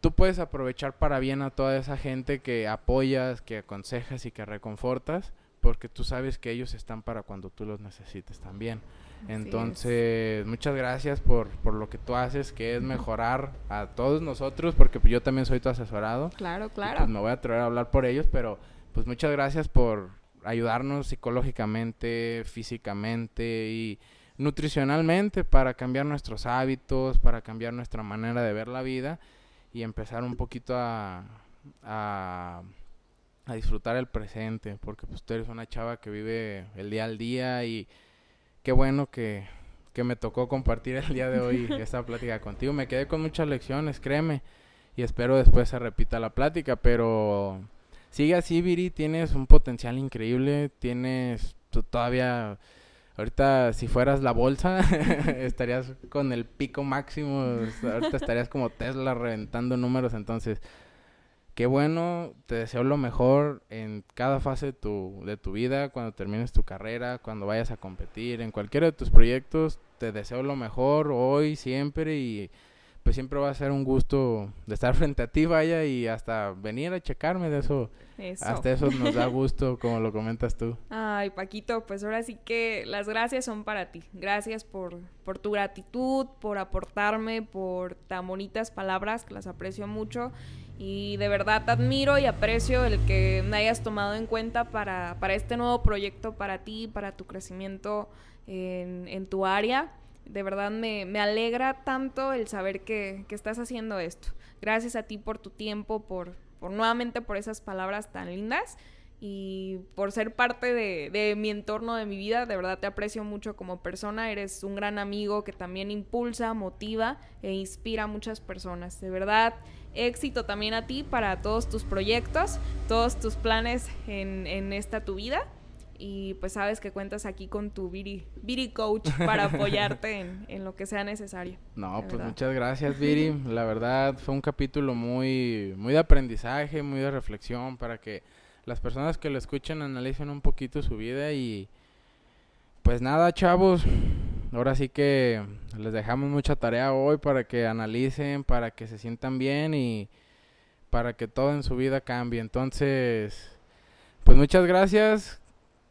tú puedes aprovechar para bien a toda esa gente que apoyas, que aconsejas y que reconfortas porque tú sabes que ellos están para cuando tú los necesites también. Entonces, muchas gracias por, por lo que tú haces, que es mejorar a todos nosotros, porque pues, yo también soy tu asesorado. Claro, claro. pues me voy a atrever a hablar por ellos, pero pues muchas gracias por ayudarnos psicológicamente, físicamente y nutricionalmente para cambiar nuestros hábitos, para cambiar nuestra manera de ver la vida y empezar un poquito a, a a disfrutar el presente, porque pues tú eres una chava que vive el día al día y qué bueno que, que me tocó compartir el día de hoy esta plática contigo. Me quedé con muchas lecciones, créeme, y espero después se repita la plática, pero sigue así, Viri, tienes un potencial increíble, tienes tú todavía... Ahorita si fueras la bolsa, estarías con el pico máximo, ahorita estarías como Tesla reventando números, entonces qué bueno, te deseo lo mejor en cada fase de tu, de tu vida, cuando termines tu carrera, cuando vayas a competir, en cualquiera de tus proyectos, te deseo lo mejor hoy, siempre y pues siempre va a ser un gusto de estar frente a ti, vaya, y hasta venir a checarme de eso. Hasta eso nos da gusto, como lo comentas tú. Ay, Paquito, pues ahora sí que las gracias son para ti. Gracias por, por tu gratitud, por aportarme, por tan bonitas palabras, que las aprecio mucho. Y de verdad te admiro y aprecio el que me hayas tomado en cuenta para, para este nuevo proyecto, para ti, para tu crecimiento en, en tu área. De verdad me, me alegra tanto el saber que, que, estás haciendo esto. Gracias a ti por tu tiempo, por, por nuevamente por esas palabras tan lindas y por ser parte de, de, mi entorno, de mi vida. De verdad te aprecio mucho como persona. Eres un gran amigo que también impulsa, motiva e inspira a muchas personas. De verdad, éxito también a ti para todos tus proyectos, todos tus planes en, en esta tu vida. Y pues sabes que cuentas aquí con tu Viri, Viri Coach para apoyarte en, en, lo que sea necesario. No, pues verdad. muchas gracias Viri. La verdad fue un capítulo muy, muy de aprendizaje, muy de reflexión para que las personas que lo escuchen analicen un poquito su vida y pues nada chavos, ahora sí que les dejamos mucha tarea hoy para que analicen, para que se sientan bien y para que todo en su vida cambie. Entonces, pues muchas gracias.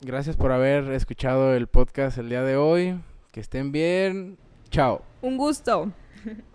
Gracias por haber escuchado el podcast el día de hoy. Que estén bien. Chao. Un gusto.